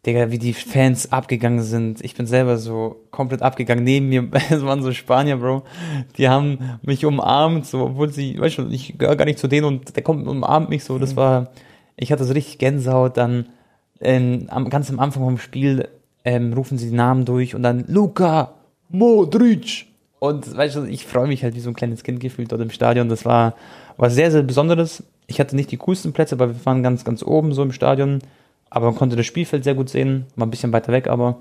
[SPEAKER 1] Digga, wie die Fans abgegangen sind. Ich bin selber so komplett abgegangen. Neben mir, es waren so Spanier, Bro. Die haben mich umarmt, so, obwohl sie, weißt du, ich gehöre gar nicht zu denen und der kommt und umarmt mich so. Das mhm. war, ich hatte so richtig Gänsehaut. Dann, ähm, ganz am Anfang vom Spiel, ähm, rufen sie die Namen durch und dann Luca Modric und weißt du, ich freue mich halt wie so ein kleines Kind gefühlt dort im Stadion. Das war was sehr, sehr Besonderes. Ich hatte nicht die coolsten Plätze, aber wir waren ganz, ganz oben so im Stadion. Aber man konnte das Spielfeld sehr gut sehen, war ein bisschen weiter weg, aber.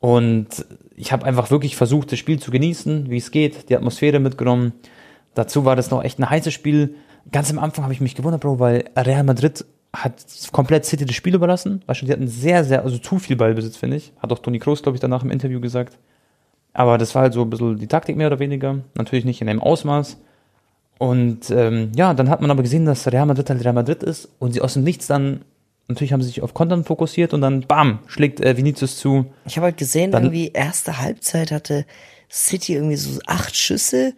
[SPEAKER 1] Und ich habe einfach wirklich versucht, das Spiel zu genießen, wie es geht, die Atmosphäre mitgenommen. Dazu war das noch echt ein heißes Spiel. Ganz am Anfang habe ich mich gewundert, Bro, weil Real Madrid hat komplett City das Spiel überlassen. Weißt du, die hatten sehr, sehr, also zu viel Ballbesitz, finde ich. Hat auch Toni Kroos, glaube ich, danach im Interview gesagt. Aber das war halt so ein bisschen die Taktik mehr oder weniger. Natürlich nicht in dem Ausmaß. Und ähm, ja, dann hat man aber gesehen, dass Real Madrid halt Real Madrid ist und sie aus dem Nichts dann, natürlich haben sie sich auf Kontern fokussiert und dann bam, schlägt äh, Vinicius zu.
[SPEAKER 2] Ich habe halt gesehen, dann, irgendwie erste Halbzeit hatte City irgendwie so acht Schüsse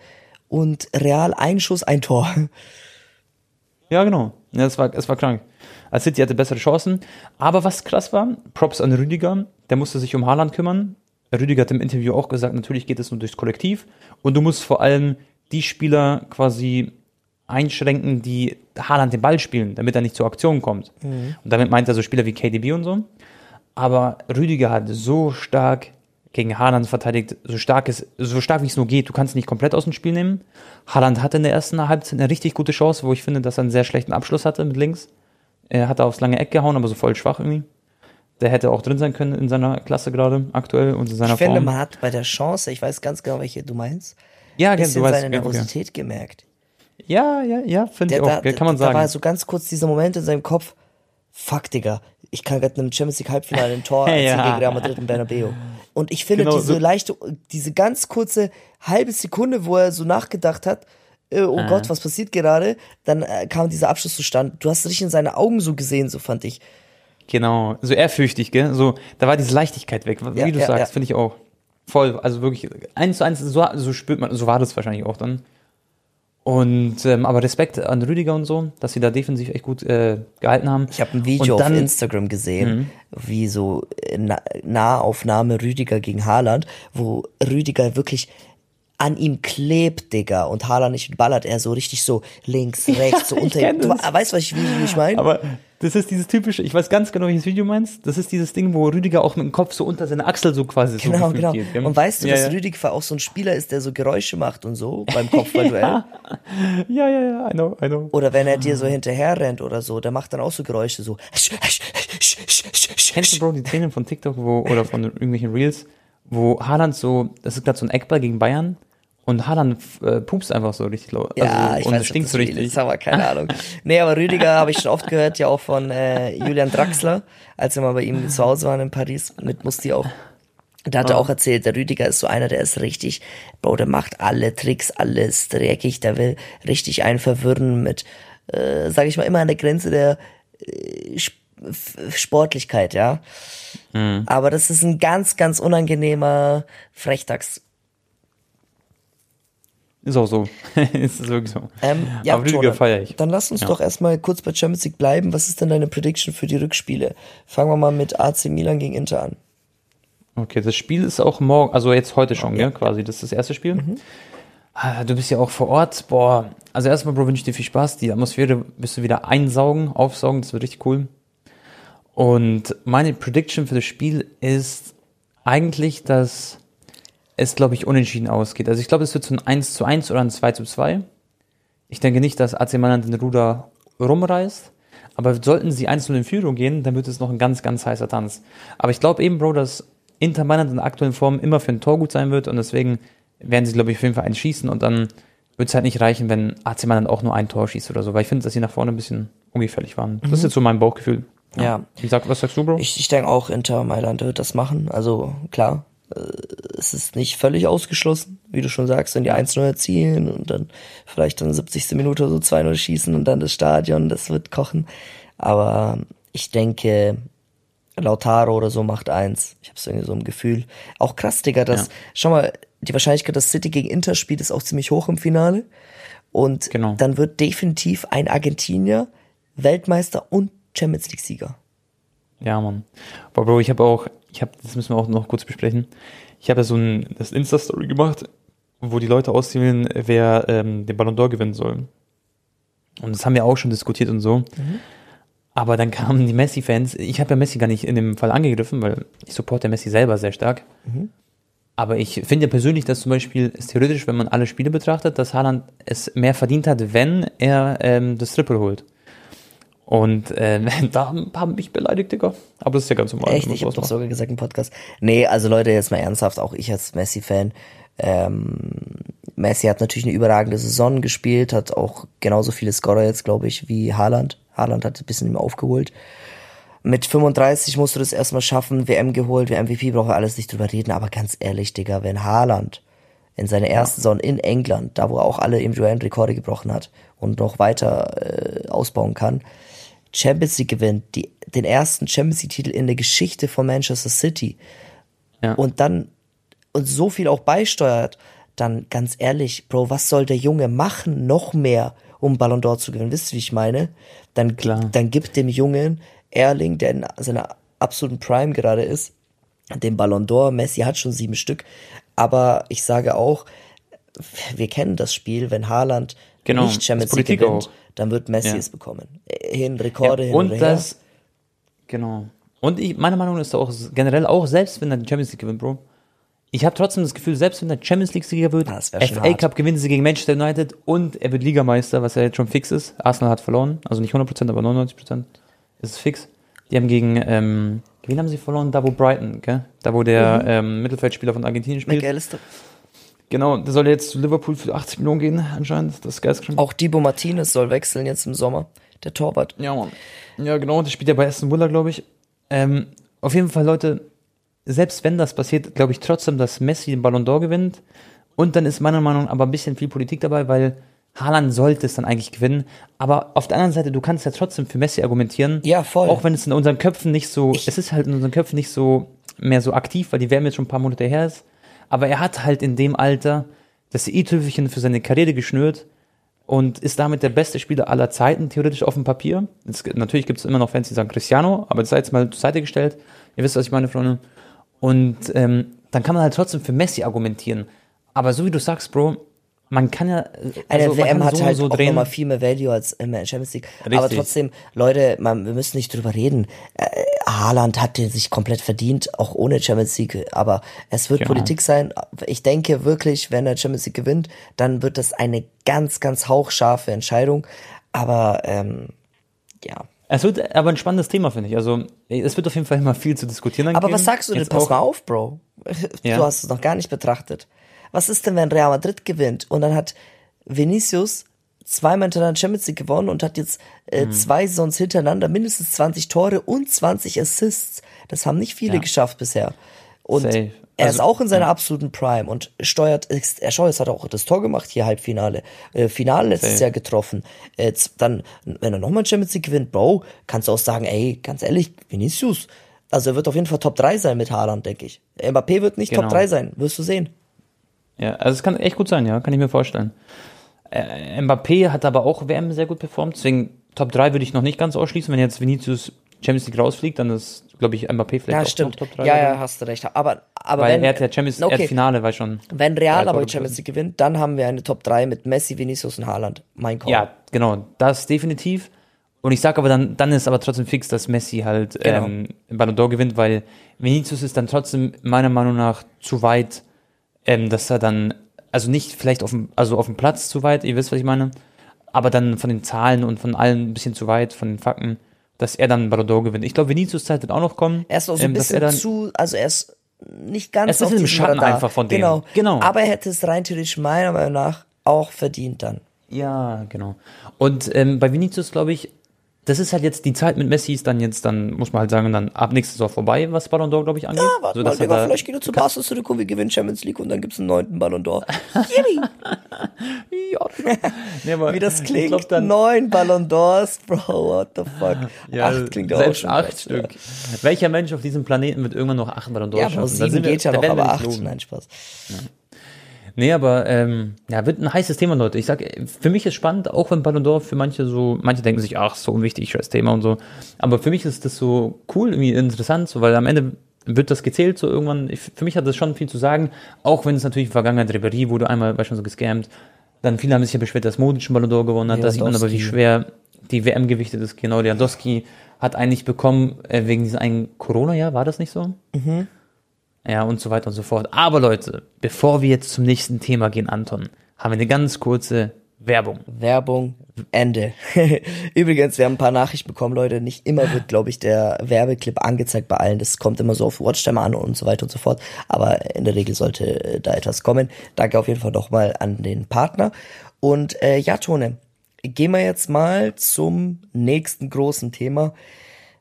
[SPEAKER 2] und Real ein Schuss, ein Tor.
[SPEAKER 1] Ja, genau. Ja, es war, es war krank. Als City hatte bessere Chancen. Aber was krass war, Props an Rüdiger, der musste sich um Haaland kümmern. Rüdiger hat im Interview auch gesagt, natürlich geht es nur durchs Kollektiv und du musst vor allem die Spieler quasi einschränken, die Haaland den Ball spielen, damit er nicht zur Aktion kommt. Mhm. Und damit meint er so Spieler wie KDB und so. Aber Rüdiger hat so stark gegen Haaland verteidigt, so stark, ist, so stark wie es nur geht. Du kannst nicht komplett aus dem Spiel nehmen. Haaland hatte in der ersten Halbzeit eine richtig gute Chance, wo ich finde, dass er einen sehr schlechten Abschluss hatte mit links. Er hat aufs lange Eck gehauen, aber so voll schwach irgendwie. Der hätte auch drin sein können in seiner Klasse gerade aktuell und in seiner
[SPEAKER 2] ich
[SPEAKER 1] Form. Ich
[SPEAKER 2] finde, man hat bei der Chance, ich weiß ganz genau, welche du meinst,
[SPEAKER 1] ja,
[SPEAKER 2] ein bisschen weißt, seine Nervosität okay. gemerkt.
[SPEAKER 1] Ja, ja, ja, finde ich auch, da, kann man sagen.
[SPEAKER 2] Da war so ganz kurz dieser Moment in seinem Kopf, fuck, Digga, ich kann gerade einem Champions League Halbfinale ein Tor ja. gegen Real Madrid und Bernabeu. Und ich finde genau, diese so leichte, diese ganz kurze halbe Sekunde, wo er so nachgedacht hat, äh, oh ah. Gott, was passiert gerade? Dann äh, kam dieser Abschluss zustande. Du hast richtig in seine Augen so gesehen, so fand ich.
[SPEAKER 1] Genau, so ehrfürchtig, gell? So, da war diese Leichtigkeit weg, wie ja, du ja, sagst, ja. finde ich auch. Voll, also wirklich, eins zu eins, so, so spürt man, so war das wahrscheinlich auch dann. Und ähm, aber Respekt an Rüdiger und so, dass sie da defensiv echt gut äh, gehalten haben.
[SPEAKER 2] Ich habe ein Video
[SPEAKER 1] dann- Mhm.
[SPEAKER 2] auf Instagram gesehen, wie so äh, Na Nahaufnahme Rüdiger gegen Haaland, wo Rüdiger wirklich an ihm klebt, Digga, und Haaland nicht ballert, er so richtig so links, rechts, so
[SPEAKER 1] ich
[SPEAKER 2] unter ihm. Du weißt, was ich, wie, wie ich meine?
[SPEAKER 1] Aber das ist dieses typische, ich weiß ganz genau, welches Video du meinst. Das ist dieses Ding, wo Rüdiger auch mit dem Kopf so unter seine Achsel so quasi so
[SPEAKER 2] Genau,
[SPEAKER 1] gefühlt
[SPEAKER 2] genau.
[SPEAKER 1] geht. gell?
[SPEAKER 2] Und weißt du,
[SPEAKER 1] ja,
[SPEAKER 2] dass
[SPEAKER 1] ja.
[SPEAKER 2] Rüdiger auch so ein Spieler ist, der so Geräusche macht und so beim Kopfballduell?
[SPEAKER 1] ja, ja, ja, I know, I know.
[SPEAKER 2] Oder wenn er dir so hinterher rennt oder so, der macht dann auch so Geräusche so.
[SPEAKER 1] Kennst du, Bro, die Szenen von TikTok wo, oder von irgendwelchen Reels, wo Haaland so, das ist gerade so ein Eckball gegen Bayern und Haaland äh, pupst einfach so richtig laut.
[SPEAKER 2] Ja,
[SPEAKER 1] also,
[SPEAKER 2] ich
[SPEAKER 1] und
[SPEAKER 2] weiß,
[SPEAKER 1] stinkt so richtig.
[SPEAKER 2] Ist, aber keine Ahnung. Nee, aber Rüdiger habe ich schon oft gehört, ja auch von äh, Julian Draxler, als wir mal bei ihm zu Hause waren in Paris, mit Musti auch. Da hat er auch erzählt, der Rüdiger ist so einer, der ist richtig, Bro, der macht alle Tricks, alles dreckig, der will richtig einen verwirren mit, äh, sag ich mal, immer an der Grenze der äh, Sportlichkeit, ja.
[SPEAKER 1] Mhm.
[SPEAKER 2] Aber das ist ein ganz, ganz unangenehmer Frechdachs.
[SPEAKER 1] Ist auch so. ist wirklich so.
[SPEAKER 2] Ähm, ja,
[SPEAKER 1] Aber
[SPEAKER 2] Jonah,
[SPEAKER 1] feiere ich.
[SPEAKER 2] Dann lass uns
[SPEAKER 1] Ja.
[SPEAKER 2] doch erstmal kurz bei Champions League bleiben. Was ist denn deine Prediction für die Rückspiele? Fangen wir mal mit AC Milan gegen Inter an.
[SPEAKER 1] Okay, das Spiel ist auch morgen, also jetzt heute schon, ja, quasi. Das ist das erste Spiel. Ah, Du bist ja auch vor Ort. Boah, also erstmal, Bro, wünsche ich dir viel Spaß. Die Atmosphäre wirst du wieder einsaugen, aufsaugen. Das wird richtig cool. Und meine Prediction für das Spiel ist eigentlich, dass es, glaube ich, unentschieden ausgeht. Also ich glaube, es wird so ein 1 zu 1 oder ein 2 zu 2. Ich denke nicht, dass AC Mailand den Ruder rumreißt. Aber sollten sie 1 in Führung gehen, dann wird es noch ein ganz, ganz heißer Tanz. Aber ich glaube eben, Bro, dass Inter Mailand in der aktuellen Form immer für ein Tor gut sein wird und deswegen werden sie, glaube ich, auf jeden Fall einen schießen und dann wird es halt nicht reichen, wenn AC Mailand auch nur ein Tor schießt oder so, weil ich finde, dass sie nach vorne ein bisschen ungefährlich waren. Das ist jetzt so mein Bauchgefühl.
[SPEAKER 2] Ja.
[SPEAKER 1] Wie sag, was sagst du, Bro?
[SPEAKER 2] Ich, ich denke auch, Inter Mailand wird das machen. Also klar, es ist nicht völlig ausgeschlossen, wie du schon sagst, wenn die 1-0 erzielen und dann vielleicht dann 70. Minute so 2-0 schießen und dann das Stadion, das wird kochen. Aber ich denke, Lautaro oder so macht eins. Ich habe so irgendwie so ein Gefühl. Auch krass, Digga, dass,
[SPEAKER 1] Ja.
[SPEAKER 2] schau mal, die Wahrscheinlichkeit, dass City gegen Inter spielt, ist auch ziemlich hoch im Finale. Und
[SPEAKER 1] Genau.
[SPEAKER 2] dann wird definitiv ein Argentinier Weltmeister und Champions League Sieger.
[SPEAKER 1] Ja, Mann. Aber Bro, ich habe auch, ich habe, das müssen wir auch noch kurz besprechen. Ich habe ja so ein das Insta-Story gemacht, wo die Leute auswählen, wer ähm, den Ballon d'Or gewinnen soll. Und das haben wir auch schon diskutiert und so. Aber dann kamen die Messi-Fans. Ich habe ja Messi gar nicht in dem Fall angegriffen, weil ich supporte Messi selber sehr stark. Aber ich finde ja persönlich, dass zum Beispiel es theoretisch, wenn man alle Spiele betrachtet, dass Haaland es mehr verdient hat, wenn er ähm, das Triple holt. Und äh, da haben mich beleidigt, Digga. Aber das ist ja ganz normal.
[SPEAKER 2] Echt? Ich habe doch sogar gesagt im Podcast. Nee, also Leute, jetzt mal ernsthaft, auch ich als Messi-Fan. Ähm, Messi hat natürlich eine überragende Saison gespielt, hat auch genauso viele Scorer jetzt, glaube ich, wie Haaland. Haaland hat ein bisschen ihm aufgeholt. Mit 35 musst du das erstmal schaffen, WM geholt, wer MVP braucht alles nicht drüber reden, aber ganz ehrlich, Digga, wenn Haaland in seiner ersten Saison in England, da wo er auch alle individuellen Rekorde gebrochen hat und noch weiter äh, ausbauen kann, Champions League gewinnt, die, den ersten Champions League Titel in der Geschichte von Manchester City
[SPEAKER 1] Ja.
[SPEAKER 2] und dann und so viel auch beisteuert, dann ganz ehrlich, Bro, was soll der Junge machen noch mehr, um Ballon d'Or zu gewinnen? Wisst ihr, wie ich meine? Dann,
[SPEAKER 1] Klar.
[SPEAKER 2] dann gibt dem Jungen Erling, der in seiner absoluten Prime gerade ist, den Ballon d'Or. Messi hat schon sieben Stück, aber ich sage auch, wir kennen das Spiel, wenn Haaland
[SPEAKER 1] Genau,
[SPEAKER 2] nicht Champions League gewinnt,
[SPEAKER 1] auch.
[SPEAKER 2] Dann wird Messi
[SPEAKER 1] Ja.
[SPEAKER 2] es bekommen. Äh, Hin, Rekorde hin
[SPEAKER 1] und
[SPEAKER 2] oder her.
[SPEAKER 1] das, genau. Und ich, meiner Meinung nach ist auch generell auch, selbst wenn er die Champions League gewinnt, Bro, ich habe trotzdem das Gefühl, selbst wenn er Champions League-Sieger wird,
[SPEAKER 2] Ah,
[SPEAKER 1] FA
[SPEAKER 2] hart.
[SPEAKER 1] Cup gewinnen sie gegen Manchester United und er wird Ligameister, was ja jetzt schon fix ist. Arsenal hat verloren, also nicht 100%, aber 99% ist es fix. Die haben gegen, ähm, wen haben sie verloren? Da wo Brighton, gell? Da wo der ähm, Mittelfeldspieler von Argentinien spielt.
[SPEAKER 2] McAllister.
[SPEAKER 1] Genau, der soll jetzt zu Liverpool für 80 Millionen gehen, anscheinend. Das ist geisteskrank.
[SPEAKER 2] Auch Dibo Martinez soll wechseln jetzt im Sommer. Der Torwart.
[SPEAKER 1] Ja, Mann. Ja, genau, das spielt ja bei Aston Villa, glaube ich. Ähm, auf jeden Fall, Leute, selbst wenn das passiert, glaube ich trotzdem, dass Messi den Ballon d'Or gewinnt. Und dann ist meiner Meinung nach aber ein bisschen viel Politik dabei, weil Haaland sollte es dann eigentlich gewinnen. Aber auf der anderen Seite, du kannst ja trotzdem für Messi argumentieren.
[SPEAKER 2] Ja, voll.
[SPEAKER 1] Auch wenn es in unseren Köpfen nicht so, es ist halt in unseren Köpfen nicht so mehr so aktiv, weil die WM jetzt schon ein paar Monate her ist. Aber er hat halt in dem Alter das i-Tüpfelchen für seine Karriere geschnürt. und ist damit der beste Spieler aller Zeiten, theoretisch auf dem Papier. Jetzt, natürlich gibt es immer noch Fans, die sagen Cristiano, aber das sei jetzt mal zur Seite gestellt. Ihr wisst, was ich meine, Freunde. Und ähm, dann kann man halt trotzdem für Messi argumentieren. Aber so wie du sagst, Bro, man kann ja.
[SPEAKER 2] Eine
[SPEAKER 1] also man
[SPEAKER 2] WM hat
[SPEAKER 1] so
[SPEAKER 2] halt
[SPEAKER 1] so
[SPEAKER 2] auch nochmal viel mehr Value als in der Champions League. Aber
[SPEAKER 1] Richtig.
[SPEAKER 2] trotzdem, Leute, man, wir müssen nicht drüber reden. Äh, Haaland hat den sich komplett verdient, auch ohne Champions League. Aber es wird
[SPEAKER 1] Genau.
[SPEAKER 2] Politik sein. Ich denke wirklich, wenn er Champions League gewinnt, dann wird das eine ganz, ganz hauchscharfe Entscheidung. Aber ähm, ja.
[SPEAKER 1] Es wird aber ein spannendes Thema, finde ich. Also, es wird auf jeden Fall immer viel zu diskutieren.
[SPEAKER 2] Aber
[SPEAKER 1] geben.
[SPEAKER 2] was sagst du denn?
[SPEAKER 1] Jetzt
[SPEAKER 2] Pass mal auf, Bro.
[SPEAKER 1] Ja.
[SPEAKER 2] Du hast es noch gar nicht betrachtet. Was ist denn, wenn Real Madrid gewinnt und dann hat Vinicius zweimal hintereinander Champions League gewonnen und hat jetzt äh,
[SPEAKER 1] Mhm.
[SPEAKER 2] zwei Saisons hintereinander mindestens 20 Tore und 20 Assists. Das haben nicht viele
[SPEAKER 1] Ja.
[SPEAKER 2] geschafft bisher. Und
[SPEAKER 1] Safe.
[SPEAKER 2] er
[SPEAKER 1] Also,
[SPEAKER 2] ist auch in seiner absoluten Prime und steuert, er steuert, hat auch das Tor gemacht hier Halbfinale. Äh, Finale letztes
[SPEAKER 1] Safe.
[SPEAKER 2] Jahr getroffen. Äh, z- dann, wenn er nochmal Champions League gewinnt, Bro, kannst du auch sagen, ey, ganz ehrlich, Vinicius. Also er wird auf jeden Fall Top 3 sein mit Haaland, denke ich. Mbappé wird nicht
[SPEAKER 1] Genau.
[SPEAKER 2] Top 3 sein, wirst du sehen.
[SPEAKER 1] Ja, also es kann echt gut sein, ja, kann ich mir vorstellen. Äh, Mbappé hat aber auch WM sehr gut performt, deswegen Top 3 würde ich noch nicht ganz ausschließen. Wenn jetzt Vinicius Champions League rausfliegt, dann ist, glaube ich, Mbappé vielleicht
[SPEAKER 2] Ja,
[SPEAKER 1] auch
[SPEAKER 2] stimmt.
[SPEAKER 1] Top 3.
[SPEAKER 2] Ja, ja, hast du recht. Aber, aber
[SPEAKER 1] Weil
[SPEAKER 2] wenn,
[SPEAKER 1] er hat ja Champions er
[SPEAKER 2] okay,
[SPEAKER 1] hat Finale, war schon.
[SPEAKER 2] wenn Real aber die Champions League gewinnt, dann haben wir eine Top 3 mit Messi, Vinicius und Haaland. Mein Call.
[SPEAKER 1] Ja, genau, das definitiv. Und ich sage aber dann, dann ist aber trotzdem fix, dass Messi halt
[SPEAKER 2] Genau.
[SPEAKER 1] ähm, Ballon d'Or gewinnt, weil Vinicius ist dann trotzdem meiner Meinung nach zu weit, ähm, dass er dann, also nicht vielleicht auf dem, also auf dem Platz zu weit, ihr wisst, was ich meine, aber dann von den Zahlen und von allem ein bisschen zu weit, von den Fakten, dass er dann Ballon d'Or gewinnt. Ich glaube, Vinicius Zeit wird auch noch kommen.
[SPEAKER 2] Er ist auch so ein
[SPEAKER 1] ähm, dass
[SPEAKER 2] bisschen
[SPEAKER 1] er dann,
[SPEAKER 2] zu, also er ist nicht ganz
[SPEAKER 1] Er ist
[SPEAKER 2] auf
[SPEAKER 1] im Schatten
[SPEAKER 2] Radar.
[SPEAKER 1] einfach von dem.
[SPEAKER 2] Genau.
[SPEAKER 1] Genau.
[SPEAKER 2] Aber er hätte es rein theoretisch meiner Meinung nach auch verdient dann.
[SPEAKER 1] Ja, genau. Und ähm, bei Vinicius glaube ich, das ist halt jetzt die Zeit mit Messi ist dann jetzt, dann muss man halt sagen, dann ab nächstes Jahr vorbei, was Ballon d'Or, glaube ich, angeht.
[SPEAKER 2] Ja, warte
[SPEAKER 1] So,
[SPEAKER 2] mal, Digga,
[SPEAKER 1] da-
[SPEAKER 2] vielleicht geht er zu Barca zurück und wir gewinnen Champions League und dann gibt's einen neunten Ballon d'Or.
[SPEAKER 1] Ja, nee, aber
[SPEAKER 2] Wie das klingt.
[SPEAKER 1] glaub dann,
[SPEAKER 2] Neun Ballon d'Ors, Bro, what the fuck.
[SPEAKER 1] ja,
[SPEAKER 2] acht klingt auch schon
[SPEAKER 1] acht
[SPEAKER 2] recht,
[SPEAKER 1] Stück. Welcher Mensch auf diesem Planeten wird irgendwann noch acht Ballon d'Or
[SPEAKER 2] Ja,
[SPEAKER 1] schaffen? Da
[SPEAKER 2] sieben geht ja noch, aber acht, nein, Spaß.
[SPEAKER 1] Nee, aber ähm, ja, wird ein heißes Thema, Leute. Ich sag, für mich ist spannend, auch wenn Ballon d'Or für manche so, manche denken sich, ach, so unwichtig, scheiß Thema und so. Aber für mich ist das so cool, irgendwie interessant, so, weil am Ende wird das gezählt, so irgendwann. Ich, für mich hat das schon viel zu sagen, auch wenn es natürlich in Vergangenheit Ribéry wurde einmal, war schon so gescammt. Dann viele haben sich ja beschwert, dass Modric einen Ballon d'Or gewonnen hat. Da sieht man aber, wie schwer die WM gewichtet ist. Genau, Lewandowski hat eigentlich bekommen, äh, wegen diesem einen Corona-Jahr, war das nicht so? Ja, und so weiter und so fort. Aber Leute, bevor wir jetzt zum nächsten Thema gehen, Anton, haben wir eine ganz kurze Werbung.
[SPEAKER 2] Werbung, Ende. Übrigens, wir haben ein paar Nachrichten bekommen, Leute. Nicht immer wird, glaube ich, der Werbeclip angezeigt bei allen. Das kommt immer so auf Watchtime an und so weiter und so fort. Aber in der Regel sollte äh, da etwas kommen. Danke auf jeden Fall nochmal an den Partner. Und äh, ja, Tone, gehen wir jetzt mal zum nächsten großen Thema.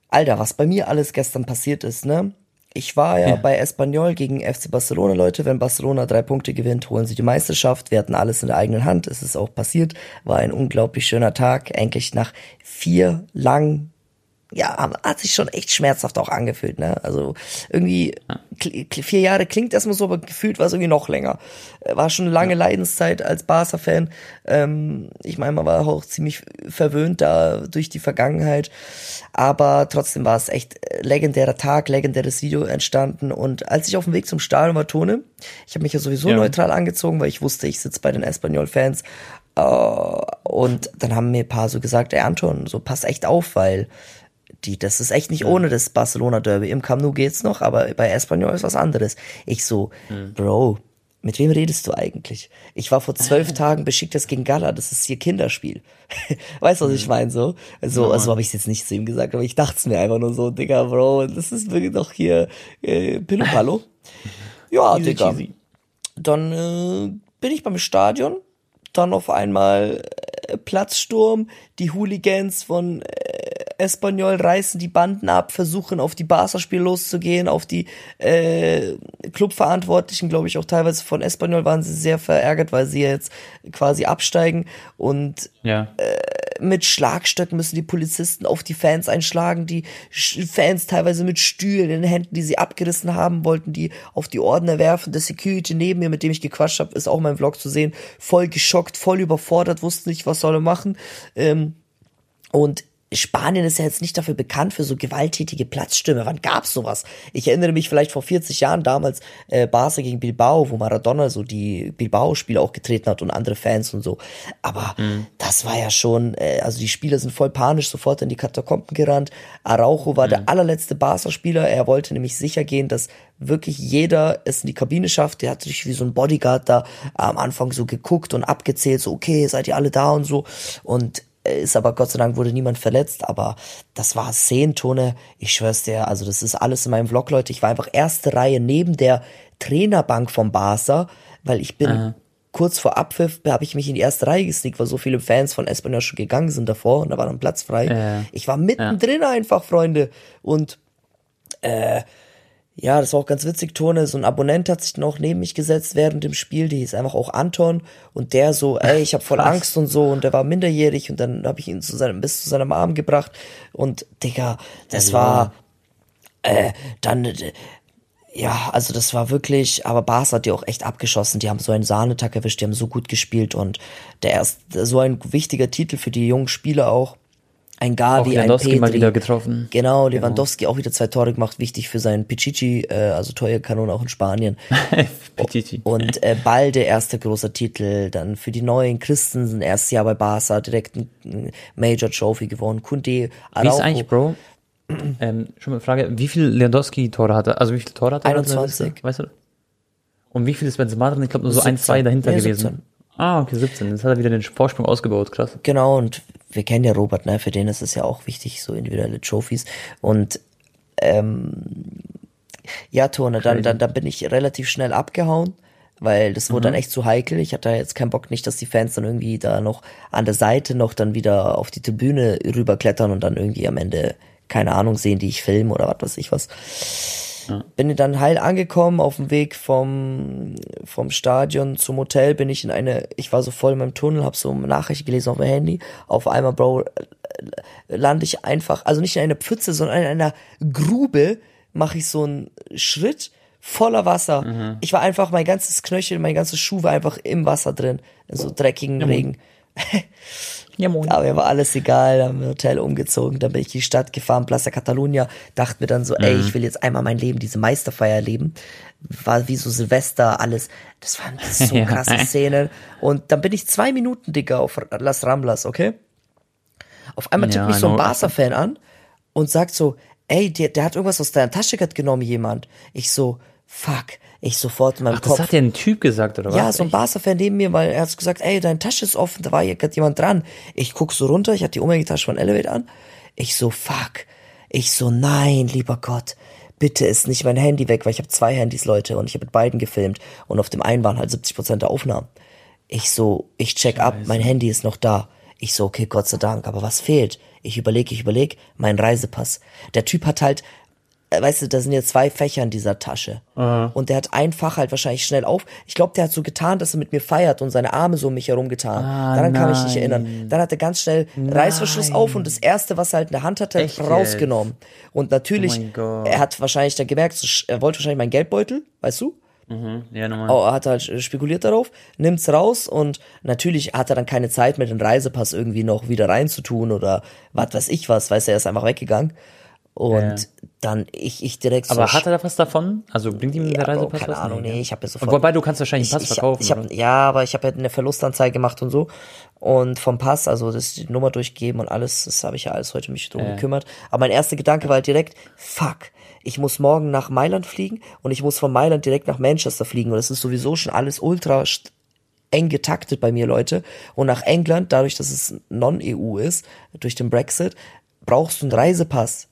[SPEAKER 2] Alter, was bei mir alles gestern passiert ist, ne? Ich war ja,
[SPEAKER 1] Ja.
[SPEAKER 2] bei Espanyol gegen FC Barcelona, Leute. Wenn Barcelona drei Punkte gewinnt, holen sie die Meisterschaft. Wir hatten alles in der eigenen Hand. Es ist auch passiert. War ein unglaublich schöner Tag. Endlich nach vier langen ja, hat sich schon echt schmerzhaft auch angefühlt, ne? Also irgendwie vier Jahre klingt erstmal so, aber gefühlt war es irgendwie noch länger. Äh, War schon eine lange Leidenszeit als Barca-Fan. Ähm, ich meine, man war auch ziemlich verwöhnt da durch die Vergangenheit, aber trotzdem war es echt äh, legendärer Tag, legendäres Video entstanden. Und als ich auf dem Weg zum Stadion war, Tone, ich habe mich ja sowieso
[SPEAKER 1] Ja.
[SPEAKER 2] neutral angezogen, weil ich wusste, ich sitze bei den Espanyol-Fans. Äh, und dann haben mir ein paar so gesagt, ey Anton, so pass echt auf, weil die, das ist echt nicht ohne das Barcelona Derby. Im Camp Nou geht's noch, aber bei Espanyol ist was anderes. Ich so, Bro, mit wem redest du eigentlich? Ich war vor zwölf Tagen Besiktas gegen Gala, das ist hier Kinderspiel. weißt du, was ich meine so? Also, also habe ich jetzt nicht zu ihm gesagt, aber ich dachte es mir einfach nur so, Digga, Bro, das ist wirklich doch hier äh, Pillopallo. Ja,
[SPEAKER 1] Easy
[SPEAKER 2] Digga.
[SPEAKER 1] cheesy.
[SPEAKER 2] Dann äh, bin ich beim Stadion, dann auf einmal äh, Platzsturm, die Hooligans von äh, Espanyol reißen die Banden ab, versuchen auf die Barca-Spiel loszugehen, auf die äh, Clubverantwortlichen, glaube ich auch teilweise von Espanyol waren sie sehr verärgert, weil sie jetzt quasi absteigen und
[SPEAKER 1] Ja.
[SPEAKER 2] mit Schlagstöcken müssen die Polizisten auf die Fans einschlagen, die Fans teilweise mit Stühlen in den Händen, die sie abgerissen haben, wollten die auf die Ordner werfen. Der Security neben mir, mit dem ich gequatscht habe, ist auch in meinem Vlog zu sehen, voll geschockt, voll überfordert, wusste nicht, was soll er machen. Ähm, und Spanien ist ja jetzt nicht dafür bekannt für so gewalttätige Platzstürme. Wann gab's sowas? Ich erinnere mich vielleicht vor 40 Jahren damals äh, Barca gegen Bilbao, wo Maradona so die Bilbao-Spiele auch getreten hat und andere Fans und so. Aber mhm. das war ja schon, äh, also die Spieler sind voll panisch sofort in die Katakomben gerannt. Araujo war mhm. der allerletzte Barca-Spieler. Er wollte nämlich sicher gehen, dass wirklich jeder es in die Kabine schafft. Der hat sich wie so ein Bodyguard da am Anfang so geguckt und abgezählt, so okay, seid ihr alle da und so. Und ist aber Gott sei Dank wurde niemand verletzt, aber das war Szenentone, ich schwör's dir, also das ist alles in meinem Vlog, Leute. Ich war einfach erste Reihe neben der Trainerbank vom Barca, weil ich bin Aha. kurz vor Abpfiff, habe ich mich in die erste Reihe gesneakt, weil so viele Fans von Espanyol schon gegangen sind davor und da war dann Platz frei. Äh, ich war mittendrin ja. einfach, Freunde. Und äh, ja, das war auch ganz witzig, Tone, so ein Abonnent hat sich noch neben mich gesetzt während dem Spiel, die hieß einfach auch Anton. Und der so, ey, ich habe voll Angst und so. Und der war minderjährig. Und dann habe ich ihn zu seinem, bis zu seinem Arm gebracht. Und Digga, das ja, war äh, dann äh, ja, also das war wirklich, aber Bas hat die auch echt abgeschossen. Die haben so einen Sahnetag erwischt, die haben so gut gespielt. Und der erst so ein wichtiger Titel für die jungen Spieler auch ein Gavi, ein Petri. mal wieder getroffen. Genau, genau. Lewandowski genau. auch wieder zwei Tore gemacht, wichtig für seinen Pichichi, äh, also Kanone auch in Spanien. Pichichi. Und äh, Balde, erster großer Titel, dann für die neuen Christensen, erstes Jahr bei Barca, direkt ein Major Trophy gewonnen. Kunde,
[SPEAKER 1] Araujo. Wie ist eigentlich, Bro? ähm, schon mal eine Frage, wie viele Lewandowski-Tore hatte Also wie viele Tore hatte
[SPEAKER 2] er? 21.
[SPEAKER 1] Weißt du? Und wie viel ist Benzema drin? Ich glaube nur so 17. ein, zwei dahinter ja, gewesen. Ah, okay, 17. Jetzt hat er wieder den Vorsprung ausgebaut, krass.
[SPEAKER 2] Genau, und wir kennen ja Robert, ne? Für den ist es ja auch wichtig, so individuelle Trophies. Und ähm, ja, Tone, dann, dann, dann bin ich relativ schnell abgehauen, weil das wurde mhm. dann echt zu heikel. Ich hatte jetzt keinen Bock nicht, dass die Fans dann irgendwie da noch an der Seite noch dann wieder auf die Tribüne rüberklettern und dann irgendwie am Ende keine Ahnung sehen, die ich filme oder was weiß ich was. Ja. Bin dann heil angekommen, auf dem Weg vom, vom Stadion zum Hotel bin ich in eine, ich war so voll in meinem Tunnel, hab so eine Nachricht gelesen auf mein Handy. Auf einmal, Bro, lande ich einfach, also nicht in einer Pfütze, sondern in einer Grube, mache ich so einen Schritt voller Wasser. Mhm. Ich war einfach, mein ganzes Knöchel, mein ganzes Schuh war einfach im Wasser drin, in so dreckigen ja, Regen. Ja, moin. Aber mir war alles egal, dann haben wir Hotel umgezogen, dann bin ich in die Stadt gefahren, Plaza Catalunya, dachte mir dann so, mhm. ey, ich will jetzt einmal mein Leben, diese Meisterfeier erleben. War wie so Silvester, alles. Das waren so ja. krasse Szenen. Und dann bin ich zwei Minuten, Digga, auf Las Ramblas, okay? Auf einmal tippt ja, mich so ein Barca-Fan an und sagt so, ey, der, der hat irgendwas aus deiner Tasche genommen, jemand. Ich so, fuck. Ich sofort in meinem Ach, Kopf.
[SPEAKER 1] Das hat dir ein Typ gesagt, oder was?
[SPEAKER 2] Ja, so ein Barca-Fan neben mir, weil er hat gesagt, ey, deine Tasche ist offen, da war hier gerade jemand dran. Ich guck so runter, ich hatte die Umhängetasche von Elevate an. Ich so, fuck. Ich so, nein, lieber Gott. Bitte ist nicht mein Handy weg, weil ich habe zwei Handys, Leute, und ich habe mit beiden gefilmt. Und auf dem einen waren halt 70 Prozent der Aufnahmen. Ich so, ich check Scheiße. ab, mein Handy ist noch da. Ich so, okay, Gott sei Dank, aber was fehlt? Ich überlege, ich überlege, mein Reisepass. Der Typ hat halt weißt du, da sind ja zwei Fächer in dieser Tasche. Aha. Und der hat ein Fach halt wahrscheinlich schnell auf. Ich glaube, der hat so getan, dass er mit mir feiert und seine Arme so um mich herum getan. Ah, Daran nein. kann ich mich erinnern. Dann hat er ganz schnell nein. Reißverschluss auf und das erste, was er halt in der Hand hatte, Echt rausgenommen. Jetzt? Und natürlich, oh er hat wahrscheinlich dann gemerkt, er wollte wahrscheinlich meinen Geldbeutel, weißt du? Mhm, ja, normal. Oh, er hat halt spekuliert darauf, nimmt's raus und natürlich hat er dann keine Zeit mehr, den Reisepass irgendwie noch wieder reinzutun oder was weiß ich was, weiß er, er ist einfach weggegangen. Und ja. dann ich, ich direkt
[SPEAKER 1] so. Aber hat er da was davon? Also bringt ihm der Reisepass
[SPEAKER 2] keine
[SPEAKER 1] was?
[SPEAKER 2] Keine Ahnung, nee, ich habe ja sofort.
[SPEAKER 1] Wobei du kannst wahrscheinlich einen Pass
[SPEAKER 2] ich,
[SPEAKER 1] verkaufen.
[SPEAKER 2] Ich hab, ich hab, ja, aber ich habe ja eine Verlustanzeige gemacht und so. Und vom Pass, also das die Nummer durchgeben und alles, das habe ich ja alles heute mich drum ja. gekümmert. Aber mein erster Gedanke war halt direkt, fuck, ich muss morgen nach Mailand fliegen und ich muss von Mailand direkt nach Manchester fliegen. Und das ist sowieso schon alles ultra eng getaktet bei mir, Leute. Und nach England, dadurch, dass es Non-EU ist, durch den Brexit, brauchst du einen Reisepass.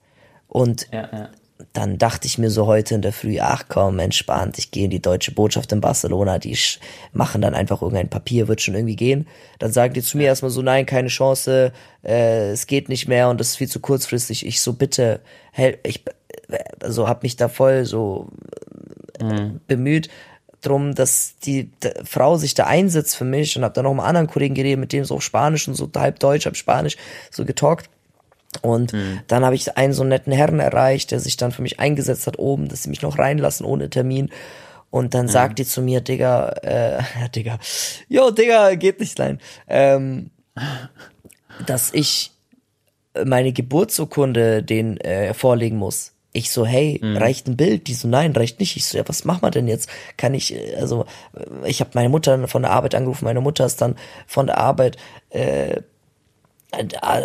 [SPEAKER 2] Und ja, ja. dann dachte ich mir so heute in der Früh, ach komm, entspannt, ich gehe in die deutsche Botschaft in Barcelona, die machen dann einfach irgendein Papier, wird schon irgendwie gehen. Dann sagen die zu mir erstmal so, nein, keine Chance, äh, es geht nicht mehr und das ist viel zu kurzfristig. Ich so, bitte, help, ich also hab mich da voll so mhm. bemüht, drum, dass die, Frau sich da einsetzt für mich und habe dann noch mit anderen Kollegen geredet, mit denen so auf Spanisch und so halb Deutsch, halb Spanisch so getalkt. Und
[SPEAKER 1] Mhm.
[SPEAKER 2] dann habe ich einen so netten Herrn erreicht, der sich dann für mich eingesetzt hat oben, dass sie mich noch reinlassen ohne Termin. Und dann sagt die zu mir, Digga, äh, ja, Digga, jo, Digga, geht nicht rein. Ähm, dass ich meine Geburtsurkunde den äh, vorlegen muss. Ich so, hey, reicht ein Bild? Die so, nein, reicht nicht. Ich so, ja, was machen wir denn jetzt? Kann ich, äh, also, äh, ich habe meine Mutter von der Arbeit angerufen, meine Mutter ist dann von der Arbeit äh,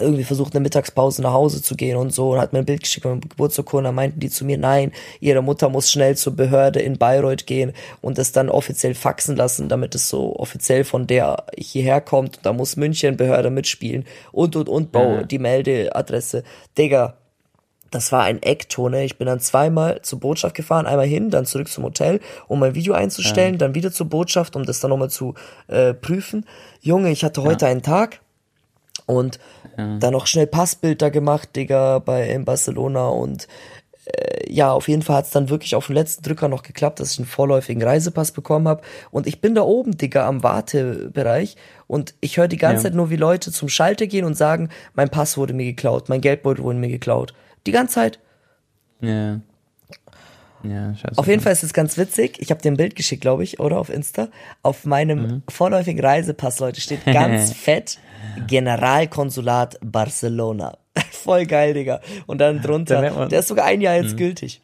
[SPEAKER 2] irgendwie versucht, eine Mittagspause nach Hause zu gehen und so und hat mir ein Bild geschickt mit meinem Geburtsurkunde. Dann meinten die zu mir, nein, ihre Mutter muss schnell zur Behörde in Bayreuth gehen und das dann offiziell faxen lassen, damit es so offiziell von der hierher kommt. Und da muss München Behörde mitspielen und und und Bau,
[SPEAKER 1] Mhm.
[SPEAKER 2] die Meldeadresse. Digga, das war ein Ecktone. Ich bin dann zweimal zur Botschaft gefahren, einmal hin, dann zurück zum Hotel, um mein Video einzustellen, dann wieder zur Botschaft, um das dann nochmal zu äh, prüfen. Junge, ich hatte heute einen Tag und dann noch schnell Passbild da gemacht, Digga, bei in Barcelona und äh, ja, auf jeden Fall hat's dann wirklich auf den letzten Drücker noch geklappt, dass ich einen vorläufigen Reisepass bekommen habe. Und ich bin da oben, Digga, am Wartebereich und ich höre die ganze
[SPEAKER 1] Ja.
[SPEAKER 2] Zeit nur, wie Leute zum Schalter gehen und sagen, mein Pass wurde mir geklaut, mein Geldbeutel wurde mir geklaut. Die ganze Zeit.
[SPEAKER 1] Ja. Ja, scheiße.
[SPEAKER 2] Auf jeden Fall ist es ganz witzig. Ich habe dir ein Bild geschickt, glaube ich, oder auf Insta. Auf meinem
[SPEAKER 1] Mhm.
[SPEAKER 2] vorläufigen Reisepass, Leute, steht ganz fett Generalkonsulat Barcelona. Voll geil, Digga. Und dann
[SPEAKER 1] Da
[SPEAKER 2] drunter,
[SPEAKER 1] Mhm.
[SPEAKER 2] der ist sogar ein Jahr jetzt gültig.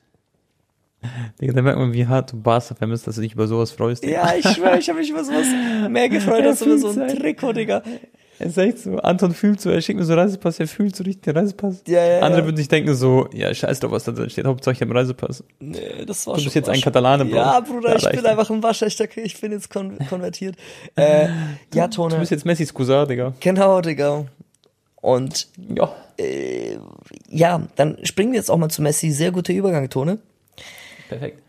[SPEAKER 1] Digga, da merkt man, wie hart du Barca vermisst, dass du dich über sowas freust. Digga.
[SPEAKER 2] Ja, ich schwöre, ich habe mich über sowas mehr gefreut als über so ein. Trikot, Digga.
[SPEAKER 1] Es ist echt so, Anton fühlt so, er schickt mir so Reisepass, er fühlt so richtig den Reisepass.
[SPEAKER 2] Ja, ja,
[SPEAKER 1] Andere
[SPEAKER 2] ja.
[SPEAKER 1] würden sich denken so, ja, scheiß drauf, was da drin steht, Hauptsache ich habe einen Reisepass.
[SPEAKER 2] Nee, das war
[SPEAKER 1] Du
[SPEAKER 2] schon
[SPEAKER 1] bist jetzt ein
[SPEAKER 2] schon-
[SPEAKER 1] Katalane, Bro.
[SPEAKER 2] Ja, Bruder,
[SPEAKER 1] Ja,
[SPEAKER 2] ich bin einfach ein waschechter, ich bin jetzt kon konvertiert. Äh, ja,
[SPEAKER 1] Du
[SPEAKER 2] Tone.
[SPEAKER 1] bist jetzt Messis Cousin, Digga.
[SPEAKER 2] Genau, Digga. Und
[SPEAKER 1] Ja.
[SPEAKER 2] ja, dann springen wir jetzt auch mal zu Messi. Sehr guter Übergang, Tone.
[SPEAKER 1] Perfekt.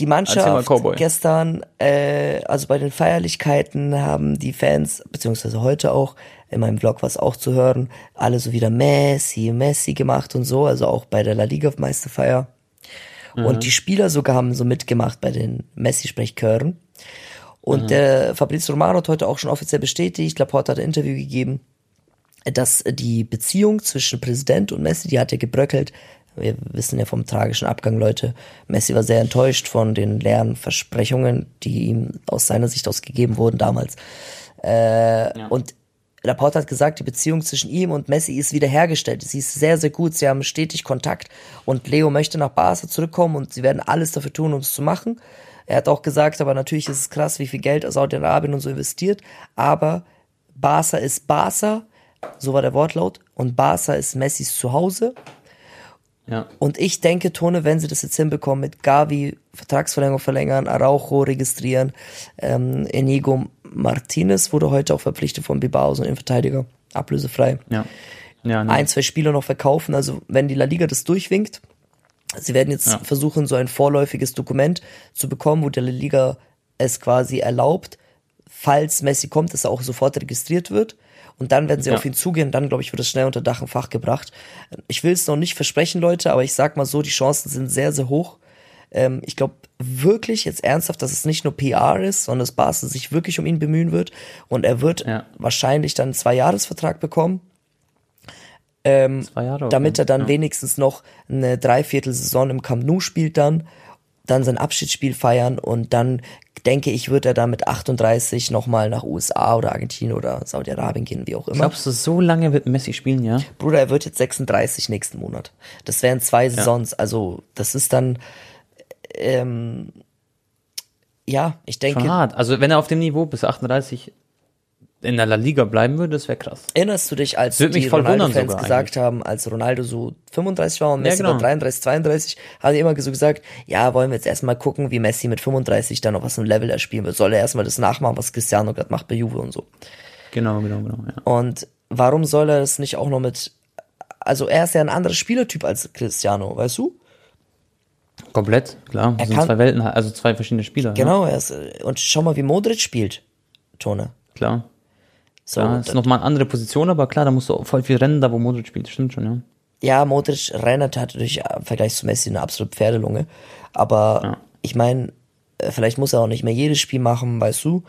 [SPEAKER 2] Die
[SPEAKER 1] mal,
[SPEAKER 2] Mannschaft gestern, äh, also bei den Feierlichkeiten haben die Fans, beziehungsweise heute auch, in meinem Vlog war es auch zu hören, alle so wieder Messi, Messi gemacht und so, also auch bei der La Liga Meisterfeier. Und die Spieler sogar haben so mitgemacht bei den Messi-Sprechchören. Und der Fabrizio Romano hat heute auch schon offiziell bestätigt, Laporte hat ein Interview gegeben, dass die Beziehung zwischen Präsident und Messi, die hat ja gebröckelt. Wir wissen ja vom tragischen Abgang, Leute. Messi war sehr enttäuscht von den leeren Versprechungen, die ihm aus seiner Sicht aus gegeben wurden damals. Äh, Und Laporte hat gesagt, die Beziehung zwischen ihm und Messi ist wiederhergestellt. Sie ist sehr, sehr gut. Sie haben stetig Kontakt. Und Leo möchte nach Barca zurückkommen und sie werden alles dafür tun, um es zu machen. Er hat auch gesagt, aber natürlich ist es krass, wie viel Geld Saudi-Arabien und so investiert. Aber Barca ist Barca, so war der Wortlaut. Und Barca ist Messis Zuhause.
[SPEAKER 1] Ja.
[SPEAKER 2] Und ich denke, Tone, wenn sie das jetzt hinbekommen, mit Gavi Vertragsverlängerung verlängern, Araujo registrieren, ähm, Enigo Martinez wurde heute auch verpflichtet von Bilbao, so ein Innenverteidiger, ablösefrei.
[SPEAKER 1] Ja. Ja, nee.
[SPEAKER 2] Ein, zwei Spieler noch verkaufen, also wenn die La Liga das durchwinkt, sie werden jetzt
[SPEAKER 1] Ja.
[SPEAKER 2] versuchen, so ein vorläufiges Dokument zu bekommen, wo der La Liga es quasi erlaubt, falls Messi kommt, dass er auch sofort registriert wird. Und dann werden sie
[SPEAKER 1] Ja.
[SPEAKER 2] auf ihn zugehen, dann glaube ich, wird es schnell unter Dach und Fach gebracht. Ich will es noch nicht versprechen, Leute, aber ich sag mal so, die Chancen sind sehr, sehr hoch. Ähm, ich glaube wirklich jetzt ernsthaft, dass es nicht nur PR ist, sondern dass Barca sich wirklich um ihn bemühen wird. Und er wird
[SPEAKER 1] Ja.
[SPEAKER 2] wahrscheinlich dann einen Zwei-Jahres-Vertrag bekommen. Ähm,
[SPEAKER 1] Zwei Jahre. okay.
[SPEAKER 2] damit er dann
[SPEAKER 1] ja.
[SPEAKER 2] wenigstens noch eine Dreiviertelsaison im Camp Nou spielt dann, dann sein Abschiedsspiel feiern und dann denke ich, wird er dann mit 38 nochmal nach USA oder Argentinien oder Saudi-Arabien gehen, wie auch immer.
[SPEAKER 1] Glaubst du, so lange wird Messi spielen, ja?
[SPEAKER 2] Bruder, er wird jetzt 36 nächsten Monat. Das wären zwei Saisons, also das ist dann ähm, ja, ich denke,
[SPEAKER 1] Schon hart. Also wenn er auf dem Niveau bis 38 in der La Liga bleiben würde, das wäre krass.
[SPEAKER 2] Erinnerst du dich, als
[SPEAKER 1] Würde mich
[SPEAKER 2] die
[SPEAKER 1] voll wundern
[SPEAKER 2] Ronaldo-Fans
[SPEAKER 1] sogar
[SPEAKER 2] gesagt haben, als Ronaldo so 35 war und Messi
[SPEAKER 1] genau.
[SPEAKER 2] war 33, 32, haben die immer so gesagt, ja, wollen wir jetzt erstmal gucken, wie Messi mit 35 dann noch was im Level erspielen wird. Soll er erstmal das nachmachen, was Cristiano gerade macht bei Juve und so.
[SPEAKER 1] Genau, genau, genau. Ja.
[SPEAKER 2] Und warum soll er das nicht auch noch mit, also er ist ja ein anderer Spielertyp als Cristiano, weißt du?
[SPEAKER 1] Komplett, klar. Das sind
[SPEAKER 2] kann-
[SPEAKER 1] zwei Welten, also zwei verschiedene Spieler. Ja,
[SPEAKER 2] Genau, er ist, und schau mal, wie Modric spielt, Tone.
[SPEAKER 1] klar.
[SPEAKER 2] So,
[SPEAKER 1] Ja, ist nochmal eine andere Position, aber klar, da musst du voll viel rennen, da wo Modric spielt. Stimmt schon, ja.
[SPEAKER 2] Ja, Modric Reinhard hat natürlich im Vergleich zu Messi eine absolute Pferdelunge. Aber
[SPEAKER 1] Ja.
[SPEAKER 2] ich meine, äh, vielleicht muss er auch nicht mehr jedes Spiel machen, weißt du.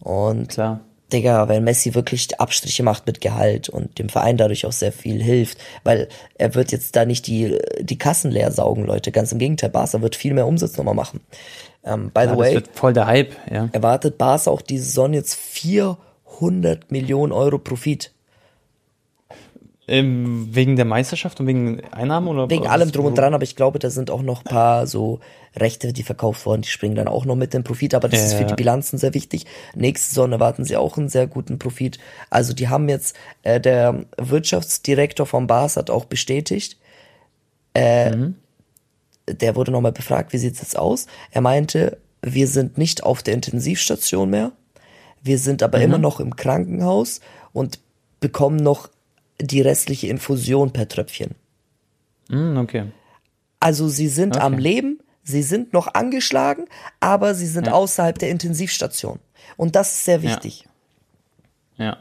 [SPEAKER 2] Und
[SPEAKER 1] Klar.
[SPEAKER 2] Digga, wenn Messi wirklich Abstriche macht mit Gehalt und dem Verein dadurch auch sehr viel hilft, weil er wird jetzt da nicht die, die Kassen leer saugen, Leute. Ganz im Gegenteil, Barca wird viel mehr Umsatz nochmal machen. Ähm, by
[SPEAKER 1] Ja,
[SPEAKER 2] the way,
[SPEAKER 1] wird voll der Hype, ja.
[SPEAKER 2] erwartet Barca auch diese Saison jetzt 400 Millionen Euro Profit.
[SPEAKER 1] Ähm, wegen der Meisterschaft und wegen Einnahmen oder
[SPEAKER 2] Wegen allem drum und dran, aber ich glaube, da sind auch noch paar so Rechte, die verkauft worden, die springen dann auch noch mit dem Profit, aber das ist für die Bilanzen sehr wichtig. Nächste Saison erwarten sie auch einen sehr guten Profit. Also die haben jetzt, äh, der Wirtschaftsdirektor von Bas hat auch bestätigt, äh, der wurde nochmal befragt, wie sieht's jetzt aus? Er meinte, wir sind nicht auf der Intensivstation mehr, wir sind aber immer noch im Krankenhaus und bekommen noch die restliche Infusion per Tröpfchen.
[SPEAKER 1] Hm, okay.
[SPEAKER 2] Also sie sind
[SPEAKER 1] Okay.
[SPEAKER 2] am Leben, sie sind noch angeschlagen, aber sie sind
[SPEAKER 1] Ja.
[SPEAKER 2] außerhalb der Intensivstation. Und das ist sehr wichtig.
[SPEAKER 1] Ja.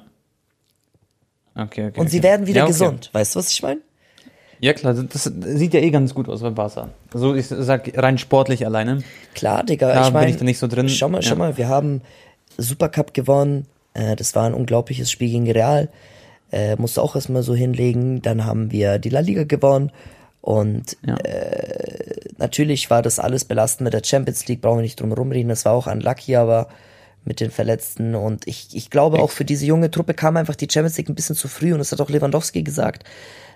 [SPEAKER 1] Okay, okay.
[SPEAKER 2] Und sie
[SPEAKER 1] okay.
[SPEAKER 2] werden wieder
[SPEAKER 1] ja, okay.
[SPEAKER 2] gesund. Weißt du, was ich meine?
[SPEAKER 1] Ja, klar, das sieht ja eh ganz gut aus bei Barca. Also ich sag rein sportlich alleine.
[SPEAKER 2] Klar, Digga.
[SPEAKER 1] Da
[SPEAKER 2] ich
[SPEAKER 1] bin
[SPEAKER 2] meine,
[SPEAKER 1] ich da nicht so drin.
[SPEAKER 2] Schau mal, schau
[SPEAKER 1] Ja.
[SPEAKER 2] mal, wir haben Supercup gewonnen. Äh, das war ein unglaubliches Spiel gegen Real. Äh, musste auch erstmal so hinlegen. Dann haben wir die La Liga gewonnen. Und
[SPEAKER 1] Ja.
[SPEAKER 2] äh, natürlich war das alles belastend mit der Champions League, brauchen wir nicht drum rumreden. Das war auch unlucky, aber mit den Verletzten. Und ich, ich glaube auch für diese junge Truppe kam einfach die Champions League ein bisschen zu früh. Und das hat auch Lewandowski gesagt.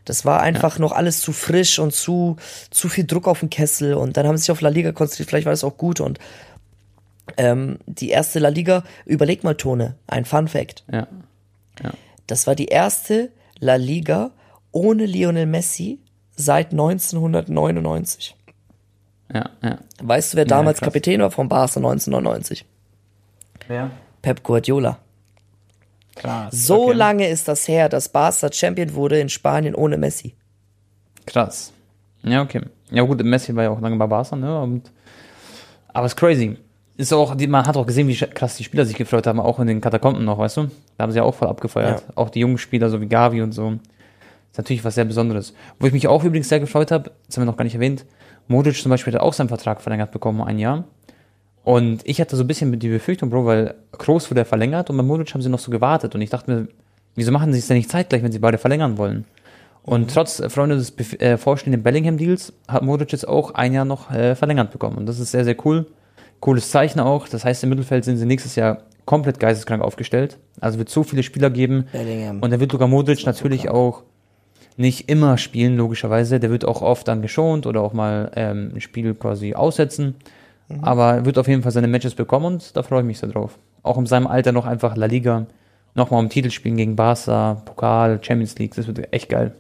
[SPEAKER 2] Das war einfach noch alles zu frisch und zu, zu viel Druck auf den Kessel. Und dann haben sie sich auf La Liga konzentriert. Vielleicht war das auch gut. Und ähm, die erste La Liga, überleg mal, Tone, ein Fun Fact.
[SPEAKER 1] Ja. Ja.
[SPEAKER 2] Das war die erste La Liga ohne Lionel Messi seit 1999.
[SPEAKER 1] Ja, ja.
[SPEAKER 2] Weißt du, wer damals
[SPEAKER 1] krass.
[SPEAKER 2] Kapitän war von Barca 1999?
[SPEAKER 1] Ja.
[SPEAKER 2] Pep Guardiola.
[SPEAKER 1] Krass.
[SPEAKER 2] So
[SPEAKER 1] okay.
[SPEAKER 2] lange ist das her, dass Barca Champion wurde in Spanien ohne Messi.
[SPEAKER 1] Krass. Ja, okay. Ja gut, Messi war ja auch lange bei Barca, ne? Und, aber es ist crazy. Ist auch, die, man hat auch gesehen, wie krass die Spieler sich gefreut haben, auch in den Katakomben noch, weißt du? Da haben sie ja auch voll abgefeuert.
[SPEAKER 2] Ja.
[SPEAKER 1] Auch die jungen Spieler, so wie Gavi und so. Ist natürlich was sehr Besonderes. Wo ich mich auch übrigens sehr gefreut habe, das haben wir noch gar nicht erwähnt, Modric zum Beispiel hat auch seinen Vertrag verlängert bekommen, ein Jahr. Und ich hatte so ein bisschen die Befürchtung, Bro, weil Kroos wurde verlängert und bei Modric haben sie noch so gewartet. Und ich dachte mir, wieso machen sie es denn nicht zeitgleich, wenn sie beide verlängern wollen? Und trotz, äh, Freunde, des äh, vorstehenden Bellingham-Deals hat Modric jetzt auch ein Jahr noch äh, verlängert bekommen. Und das ist sehr, sehr cool. Cooles Zeichen auch. Das heißt, im Mittelfeld sind sie nächstes Jahr komplett geisteskrank aufgestellt. Also wird so viele Spieler geben.
[SPEAKER 2] Bellingham.
[SPEAKER 1] Und da wird Luka Modric natürlich auch nicht immer spielen, logischerweise. Der wird auch oft dann geschont oder auch mal ähm, ein Spiel quasi aussetzen. Aber er wird auf jeden Fall seine Matches bekommen und da freue ich mich sehr drauf. Auch in seinem Alter noch einfach La Liga, nochmal um Titel spielen gegen Barca, Pokal, Champions League, das wird echt geil.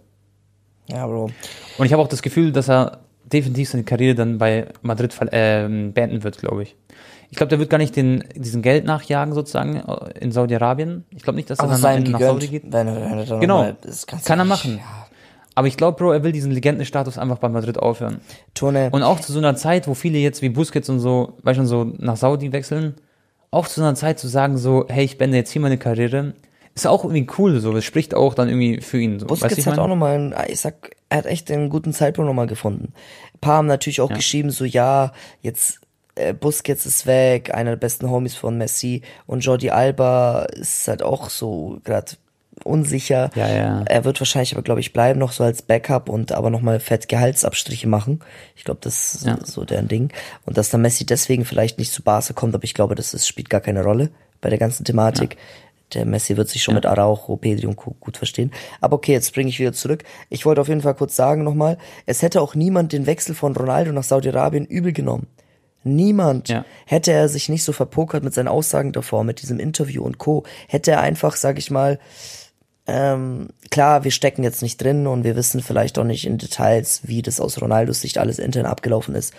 [SPEAKER 2] Ja, Bro.
[SPEAKER 1] Und ich habe auch das Gefühl, dass er definitiv seine Karriere dann bei Madrid ähm, beenden wird, glaube ich. Ich glaube, der wird gar nicht den, diesen Geld nachjagen, sozusagen, äh, in Saudi-Arabien. Ich glaube nicht, dass er
[SPEAKER 2] Aber
[SPEAKER 1] dann nach. Saudi geht.
[SPEAKER 2] Wenn, wenn dann
[SPEAKER 1] Genau.
[SPEAKER 2] mal-
[SPEAKER 1] Kann er machen.
[SPEAKER 2] Ja.
[SPEAKER 1] Aber ich glaube, Bro, er will diesen Legendenstatus einfach bei Madrid aufhören.
[SPEAKER 2] Tone,
[SPEAKER 1] Und auch zu so einer Zeit, wo viele jetzt wie Busquets und so, weißt du, so nach Saudi wechseln, auch zu so einer Zeit zu sagen so, hey, ich beende jetzt hier meine Karriere, ist auch irgendwie cool, so. Es spricht auch dann irgendwie für ihn, so.
[SPEAKER 2] Busquets
[SPEAKER 1] weißt
[SPEAKER 2] hat
[SPEAKER 1] mein?
[SPEAKER 2] auch nochmal, einen- ich sag, er hat echt einen guten Zeitpunkt nochmal gefunden. Ein paar haben natürlich auch geschrieben, so ja, jetzt äh, Busquets ist weg, einer der besten Homies von Messi und Jordi Alba ist halt auch so gerade unsicher.
[SPEAKER 1] Ja, ja.
[SPEAKER 2] Er wird wahrscheinlich aber, glaube ich, bleiben noch so als Backup und aber nochmal fett Gehaltsabstriche machen. Ich glaube, das ist
[SPEAKER 1] Ja.
[SPEAKER 2] so deren Ding. Und dass dann Messi deswegen vielleicht nicht zu Barca kommt, aber ich glaube, das ist, spielt gar keine Rolle bei der ganzen Thematik. Der Messi wird sich schon mit Araujo, Pedri und Co. gut verstehen. Aber okay, jetzt springe ich wieder zurück. Ich wollte auf jeden Fall kurz sagen nochmal, es hätte auch niemand den Wechsel von Ronaldo nach Saudi-Arabien übel genommen. Niemand.
[SPEAKER 1] Ja.
[SPEAKER 2] Hätte er sich nicht so verpokert mit seinen Aussagen davor, mit diesem Interview und Co., hätte er einfach, sag ich mal, ähm, klar, wir stecken jetzt nicht drin und wir wissen vielleicht auch nicht in Details, wie das aus Ronaldos Sicht alles intern abgelaufen ist.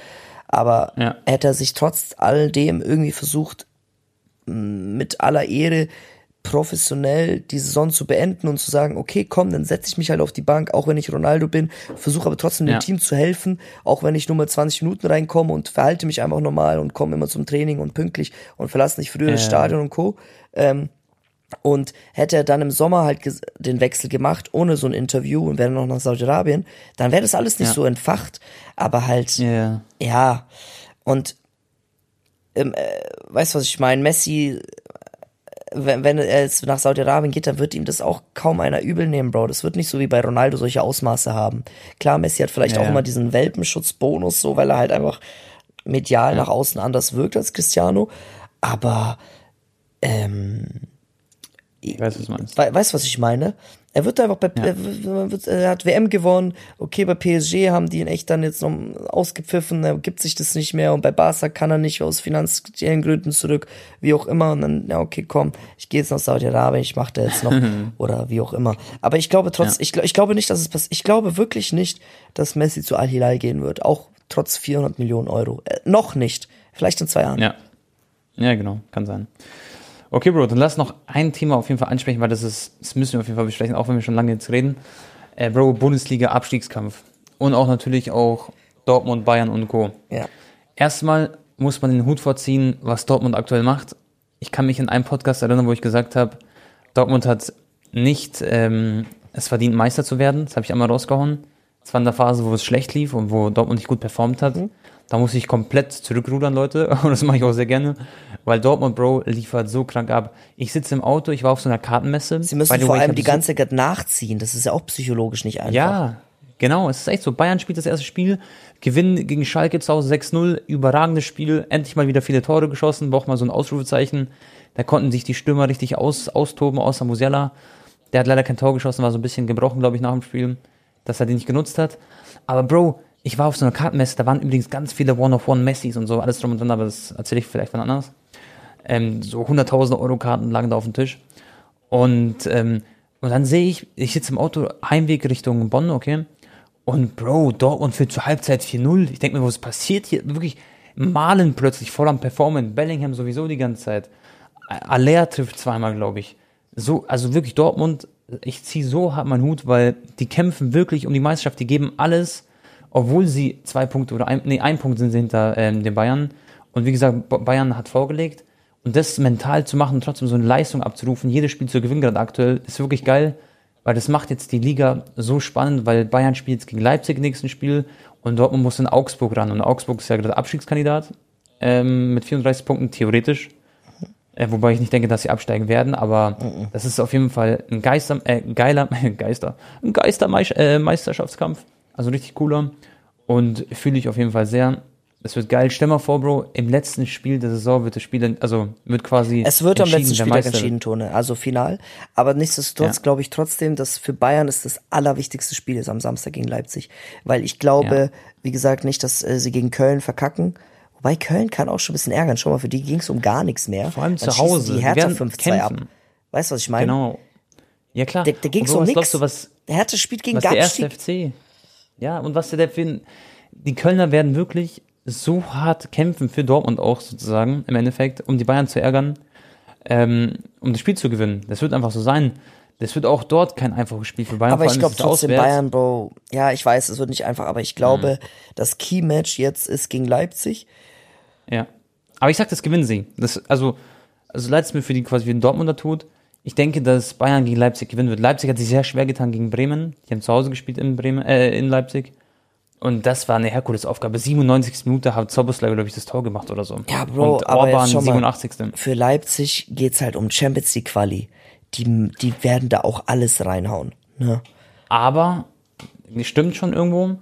[SPEAKER 2] Aber
[SPEAKER 1] Ja.
[SPEAKER 2] hätte er sich trotz all dem irgendwie versucht, mit aller Ehre professionell die Saison zu beenden und zu sagen, okay, komm, dann setze ich mich halt auf die Bank, auch wenn ich Ronaldo bin, versuche aber trotzdem dem
[SPEAKER 1] Ja.
[SPEAKER 2] Team zu helfen, auch wenn ich nur mal 20 Minuten reinkomme und verhalte mich einfach normal und komme immer zum Training und pünktlich und verlasse nicht früher das
[SPEAKER 1] Ja.
[SPEAKER 2] Stadion und Co. Ähm, und hätte er dann im Sommer halt den Wechsel gemacht, ohne so ein Interview und wäre noch nach Saudi-Arabien, dann wäre das alles nicht
[SPEAKER 1] Ja.
[SPEAKER 2] so entfacht. Aber halt,
[SPEAKER 1] Ja,
[SPEAKER 2] ja. Und ähm, äh, weißt du, was ich meine? Messi, äh, wenn, wenn er jetzt nach Saudi-Arabien geht, dann wird ihm das auch kaum einer übel nehmen, Bro. Das wird nicht so wie bei Ronaldo solche Ausmaße haben. Klar, Messi hat vielleicht
[SPEAKER 1] Ja,
[SPEAKER 2] auch
[SPEAKER 1] ja.
[SPEAKER 2] immer diesen Welpenschutzbonus, so, weil er halt einfach medial nach außen anders wirkt als Cristiano. Aber ähm,
[SPEAKER 1] Ich weiß, was du meinst.
[SPEAKER 2] We weißt du, was ich meine? Er wird einfach bei, er, wird, er hat WM gewonnen, okay, bei PSG haben die ihn echt dann jetzt noch ausgepfiffen, er gibt sich das nicht mehr. Und bei Barca kann er nicht aus finanziellen Gründen zurück, wie auch immer. Und dann, ja, okay, komm, ich gehe jetzt nach Saudi-Arabien, ich mache da jetzt noch oder wie auch immer. Aber ich glaube trotz, ich, gl- ich glaube nicht, dass es passiert, ich glaube wirklich nicht, dass Messi zu Al-Hilal gehen wird, auch trotz 400 Millionen Euro. Äh, noch nicht, vielleicht in zwei Jahren.
[SPEAKER 1] Ja. Ja, genau, kann sein. Okay, Bro, dann lass noch ein Thema auf jeden Fall ansprechen, weil das ist, das müssen wir auf jeden Fall besprechen, auch wenn wir schon lange jetzt reden. Äh, Bro, Bundesliga Abstiegskampf. Und auch natürlich auch Dortmund, Bayern und Co.
[SPEAKER 2] Ja.
[SPEAKER 1] Erstmal muss man den Hut vorziehen, was Dortmund aktuell macht. Ich kann mich in einem Podcast erinnern, wo ich gesagt habe, Dortmund hat nicht ähm, es verdient, Meister zu werden. Das habe ich einmal rausgehauen. Es war in der Phase, wo es schlecht lief und wo Dortmund nicht gut performt hat. Da muss ich komplett zurückrudern, Leute. Und das mache ich auch sehr gerne. Weil Dortmund, Bro, liefert so krank ab. Ich sitze im Auto, ich war auf so einer Kartenmesse.
[SPEAKER 2] Sie müssen vor
[SPEAKER 1] way,
[SPEAKER 2] allem die ganze Zeit nachziehen, das ist ja auch psychologisch nicht einfach.
[SPEAKER 1] ja, genau. Es ist echt so. Bayern spielt das erste Spiel, Gewinn gegen Schalke zu Hause 6-0, überragendes Spiel, endlich mal wieder viele Tore geschossen, braucht mal so ein Ausrufezeichen. Da konnten sich die Stürmer richtig aus, austoben, außer Musiala. Der hat leider kein Tor geschossen, war so ein bisschen gebrochen, glaube ich, nach dem Spiel, dass er den nicht genutzt hat. Aber Bro, ich war auf so einer Kartenmesse, da waren übrigens ganz viele One-of-One-Messis und so, alles drum und dran, aber das erzähle ich vielleicht von anders. Ähm, so 100.000 Euro Karten lagen da auf dem Tisch. Und, ähm, und dann sehe ich, ich sitze im Auto, Heimweg Richtung Bonn, okay. Und Bro, Dortmund führt zur Halbzeit 4-0. Ich denke mir, was passiert hier? Wirklich malen plötzlich voll am Performen. Bellingham sowieso die ganze Zeit. Aller trifft zweimal, glaube ich. So, also wirklich Dortmund, ich ziehe so hart meinen Hut, weil die kämpfen wirklich um die Meisterschaft, die geben alles, obwohl sie zwei Punkte oder ein, nee, ein Punkt sind sie hinter ähm, den Bayern. Und wie gesagt, Ba- Bayern hat vorgelegt. Und das mental zu machen trotzdem so eine Leistung abzurufen, jedes Spiel zu gewinnen gerade aktuell, ist wirklich geil, weil das macht jetzt die Liga so spannend, weil Bayern spielt jetzt gegen Leipzig im nächsten Spiel und Dortmund muss in Augsburg ran. Und Augsburg ist ja gerade Abstiegskandidat ähm, mit 34 Punkten, theoretisch. Äh, wobei ich nicht denke, dass sie absteigen werden, aber das ist auf jeden Fall ein Geister, äh, geiler, Geister, ein Geistermeisterschaftskampf. Also richtig cooler. Und fühle ich auf jeden Fall sehr. Es wird geil. Stell mal vor, Bro, im letzten Spiel der Saison wird das Spiel, dann- also wird quasi.
[SPEAKER 2] Es wird am letzten
[SPEAKER 1] wird.
[SPEAKER 2] entschieden, Tone, also final. Aber nichtsdestotrotz
[SPEAKER 1] Ja.
[SPEAKER 2] glaube ich trotzdem, dass für Bayern ist das allerwichtigste Spiel ist am Samstag gegen Leipzig. Weil ich glaube,
[SPEAKER 1] Ja.
[SPEAKER 2] wie gesagt, nicht, dass äh, sie gegen Köln verkacken. Wobei Köln kann auch schon ein bisschen ärgern. Schau mal, für die ging es um gar nichts mehr.
[SPEAKER 1] Vor allem
[SPEAKER 2] Dann
[SPEAKER 1] zu Hause.
[SPEAKER 2] Die Hertha
[SPEAKER 1] werden
[SPEAKER 2] 5-2 ab. Weißt du, was ich meine?
[SPEAKER 1] Genau. Ja, klar.
[SPEAKER 2] Da, da ging es um nichts. Hertha spielt gegen
[SPEAKER 1] was der erste. FC. Ja, und was der, der für die Kölner werden wirklich so hart kämpfen für Dortmund auch sozusagen im Endeffekt, um die Bayern zu ärgern, ähm, um das Spiel zu gewinnen. Das wird einfach so sein. Das wird auch dort kein einfaches Spiel für Bayern.
[SPEAKER 2] Aber ich glaube trotzdem,
[SPEAKER 1] auswärts.
[SPEAKER 2] Bayern, Bro, ja, ich weiß, es wird nicht einfach, aber ich glaube,
[SPEAKER 1] Mhm.
[SPEAKER 2] das Key-Match jetzt ist gegen Leipzig.
[SPEAKER 1] Ja. Aber ich sag, das gewinnen sie. Das, also, also leid es mir für die quasi wie ein Dortmunder tut. Ich denke, dass Bayern gegen Leipzig gewinnen wird. Leipzig hat sich sehr schwer getan gegen Bremen. Die haben zu Hause gespielt in Bremen, äh, in Leipzig. Und das war eine Herkulesaufgabe. 97. Minute hat Zoboslai, glaube ich, das Tor gemacht oder so.
[SPEAKER 2] Ja, Bro,
[SPEAKER 1] Und
[SPEAKER 2] aber
[SPEAKER 1] Orban,
[SPEAKER 2] jetzt schau mal.
[SPEAKER 1] 87.
[SPEAKER 2] Für Leipzig geht's halt um Champions League Quali. Die, die werden da auch alles reinhauen. Ne?
[SPEAKER 1] Aber, das stimmt schon irgendwo.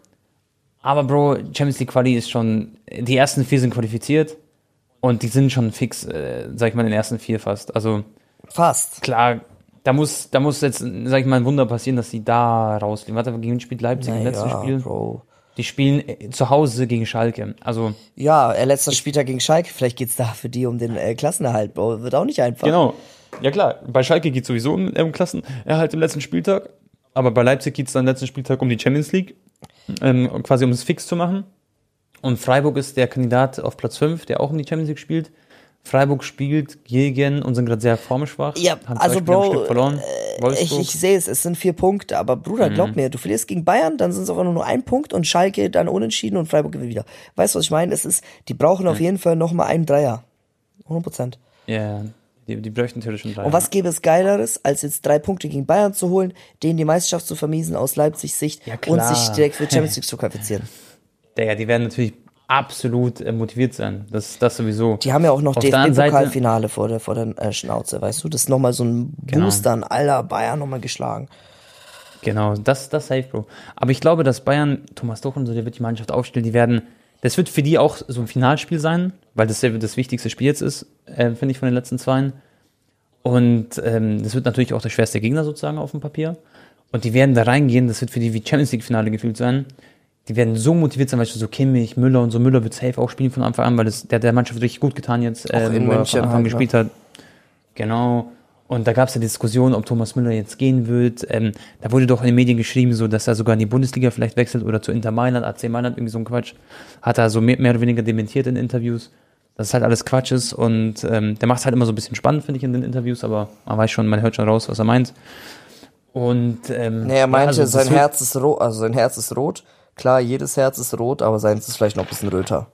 [SPEAKER 1] Aber Bro, Champions League Quali ist schon, die ersten vier sind qualifiziert. Und die sind schon fix, äh, sag ich mal, in den ersten vier fast. Also,
[SPEAKER 2] Fast.
[SPEAKER 1] klar, da muss, da muss jetzt, sag ich mal, ein Wunder passieren, dass die da rausfliegen. Warte, gegen spielt Leipzig im letzten Spiel?
[SPEAKER 2] Bro.
[SPEAKER 1] Die spielen äh, zu Hause gegen Schalke. Also,
[SPEAKER 2] Ja, äh, letzter Spieltag gegen Schalke. Vielleicht geht's da für die um den äh, Klassenerhalt, Bro. Wird auch nicht einfach.
[SPEAKER 1] genau. Ja klar, bei Schalke geht sowieso um, um Klassenerhalt im letzten Spieltag. Aber bei Leipzig geht es dann letzten Spieltag um die Champions League. Ähm, quasi um es fix zu machen. Und Freiburg ist der Kandidat auf Platz 5, der auch um die Champions League spielt. Freiburg spielt gegen und sind gerade sehr formschwach.
[SPEAKER 2] Ja, also
[SPEAKER 1] Spiele
[SPEAKER 2] Bro,
[SPEAKER 1] verloren.
[SPEAKER 2] Ich,
[SPEAKER 1] Wolfsburg.
[SPEAKER 2] ich sehe es, es sind vier Punkte, aber Bruder,
[SPEAKER 1] Mhm.
[SPEAKER 2] glaub mir, du verlierst gegen Bayern, dann sind es auch nur ein Punkt und Schalke dann unentschieden und Freiburg gewinnt wieder. Weißt du, was ich meine? Es ist, die brauchen auf jeden Fall nochmal einen Dreier. 100 Prozent.
[SPEAKER 1] Ja, die, die bräuchten natürlich schon drei.
[SPEAKER 2] Und was gäbe es Geileres, als jetzt drei Punkte gegen Bayern zu holen, denen die Meisterschaft zu vermiesen aus Leipzigs Sicht
[SPEAKER 1] Ja,
[SPEAKER 2] und sich direkt für Champions League zu qualifizieren?
[SPEAKER 1] Ja, die werden natürlich absolut äh, motiviert sein. Das, das sowieso.
[SPEAKER 2] Die haben ja auch noch DFB-Pokalfinale vor der, vor der äh, Schnauze, weißt du? Das ist nochmal so ein
[SPEAKER 1] Genau.
[SPEAKER 2] Booster an aller Bayern nochmal geschlagen.
[SPEAKER 1] Genau, das, das safe, Bro. Aber ich glaube, dass Bayern, Thomas Tuchel und so, der wird die Mannschaft aufstellen, die werden, das wird für die auch so ein Finalspiel sein, weil das ja das wichtigste Spiel jetzt ist, äh, finde ich, von den letzten zweien. Und ähm, das wird natürlich auch der schwerste Gegner sozusagen auf dem Papier. Und die werden da reingehen, das wird für die wie Champions League-Finale gefühlt sein. Die werden so motiviert sein, weißt du, so Kimmich, Müller und so. Müller wird safe auch spielen von Anfang an, weil das, der der Mannschaft richtig gut getan jetzt, äh,
[SPEAKER 2] in
[SPEAKER 1] er
[SPEAKER 2] München
[SPEAKER 1] von Anfang
[SPEAKER 2] halt,
[SPEAKER 1] gespielt hat. Genau. Und da gab es ja Diskussion, ob Thomas Müller jetzt gehen wird. Ähm, da wurde doch in den Medien geschrieben, so dass er sogar in die Bundesliga vielleicht wechselt oder zu Inter Mailand, AC Mailand, irgendwie so ein Quatsch. Hat er so mehr, mehr oder weniger dementiert in Interviews, dass es halt alles Quatsch ist. Und ähm, der macht es halt immer so ein bisschen spannend, finde ich, in den Interviews, aber man weiß schon, man hört schon raus, was er meint. Und ähm,
[SPEAKER 2] Nee, er meinte,
[SPEAKER 1] ja, also das
[SPEAKER 2] sein Herz ist rot, also sein Herz ist rot. Klar, jedes Herz ist rot, aber seins ist vielleicht noch ein bisschen röter.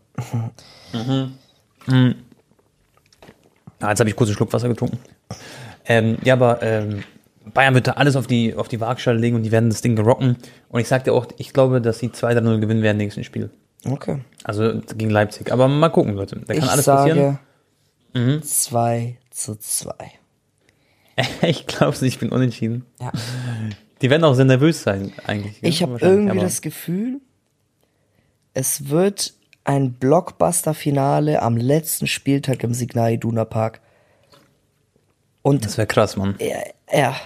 [SPEAKER 1] Ah, jetzt habe ich kurz einen Schluck Wasser getrunken. Ähm, ja, aber ähm, Bayern wird da alles auf die, auf die Waagschale legen und die werden das Ding gerocken. Und ich sagte auch, ich glaube, dass sie 2-3-0 gewinnen werden im nächsten Spiel.
[SPEAKER 2] Okay.
[SPEAKER 1] Also gegen Leipzig. Aber mal gucken, Leute. Da kann
[SPEAKER 2] ich
[SPEAKER 1] alles
[SPEAKER 2] sage
[SPEAKER 1] passieren. Mhm.
[SPEAKER 2] 2 zu 2.
[SPEAKER 1] ich glaube ich bin unentschieden.
[SPEAKER 2] Ja.
[SPEAKER 1] Die werden auch sehr nervös sein, eigentlich.
[SPEAKER 2] Ich habe irgendwie das Gefühl, es wird ein Blockbuster-Finale am letzten Spieltag im Signal Iduna Park. Und
[SPEAKER 1] Das wäre krass, Mann.
[SPEAKER 2] ja, ja,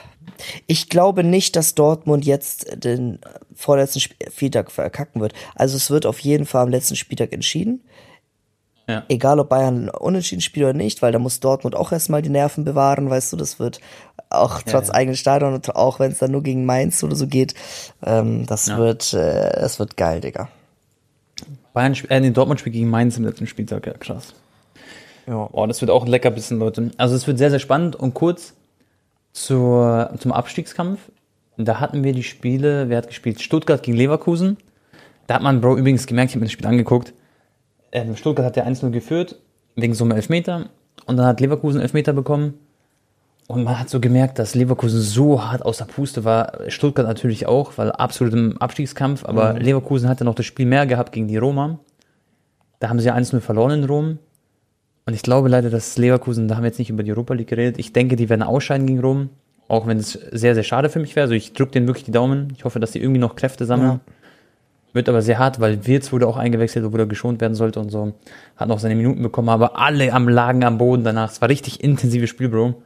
[SPEAKER 2] ich glaube nicht, dass Dortmund jetzt den vorletzten Sp- Spieltag verkacken wird. Also es wird auf jeden Fall am letzten Spieltag entschieden.
[SPEAKER 1] Ja.
[SPEAKER 2] Egal ob Bayern unentschieden spielt oder nicht, weil da muss Dortmund auch erstmal die Nerven bewahren, weißt du, das wird auch trotz
[SPEAKER 1] ja.
[SPEAKER 2] eigenen Stadion und auch wenn es dann nur gegen Mainz oder so geht, ähm, das
[SPEAKER 1] Ja.
[SPEAKER 2] wird, äh, es wird geil, Digga.
[SPEAKER 1] Bayern, äh, nee, Dortmund spielt gegen Mainz im letzten Spieltag, ja, krass.
[SPEAKER 2] Ja.
[SPEAKER 1] Oh, das wird auch ein lecker bisschen, Leute. Also es wird sehr, sehr spannend und kurz zur, zum Abstiegskampf. Da hatten wir die Spiele, wer hat gespielt? Stuttgart gegen Leverkusen. Da hat man, Bro, übrigens gemerkt, ich habe mir das Spiel angeguckt. Ähm, Stuttgart hat ja 1-0 geführt, wegen so einem Elfmeter. Und dann hat Leverkusen Elfmeter bekommen. Und man hat so gemerkt, dass Leverkusen so hart aus der Puste war. Stuttgart natürlich auch, weil absolut im Abstiegskampf. Aber Leverkusen hatte noch das Spiel mehr gehabt gegen die Roma. Da haben sie ja 1-0 verloren in Rom. Und ich glaube leider, dass Leverkusen, da haben wir jetzt nicht über die Europa League geredet, ich denke, die werden ausscheiden gegen Rom. Auch wenn es sehr, sehr schade für mich wäre. Also ich drücke denen wirklich die Daumen. Ich hoffe, dass die irgendwie noch Kräfte sammeln. Wird aber sehr hart, weil Wirtz wurde auch eingewechselt, obwohl er geschont werden sollte und so. Hat noch seine Minuten bekommen, aber alle am lagen am Boden danach. Es war richtig intensives Spiel, Bro.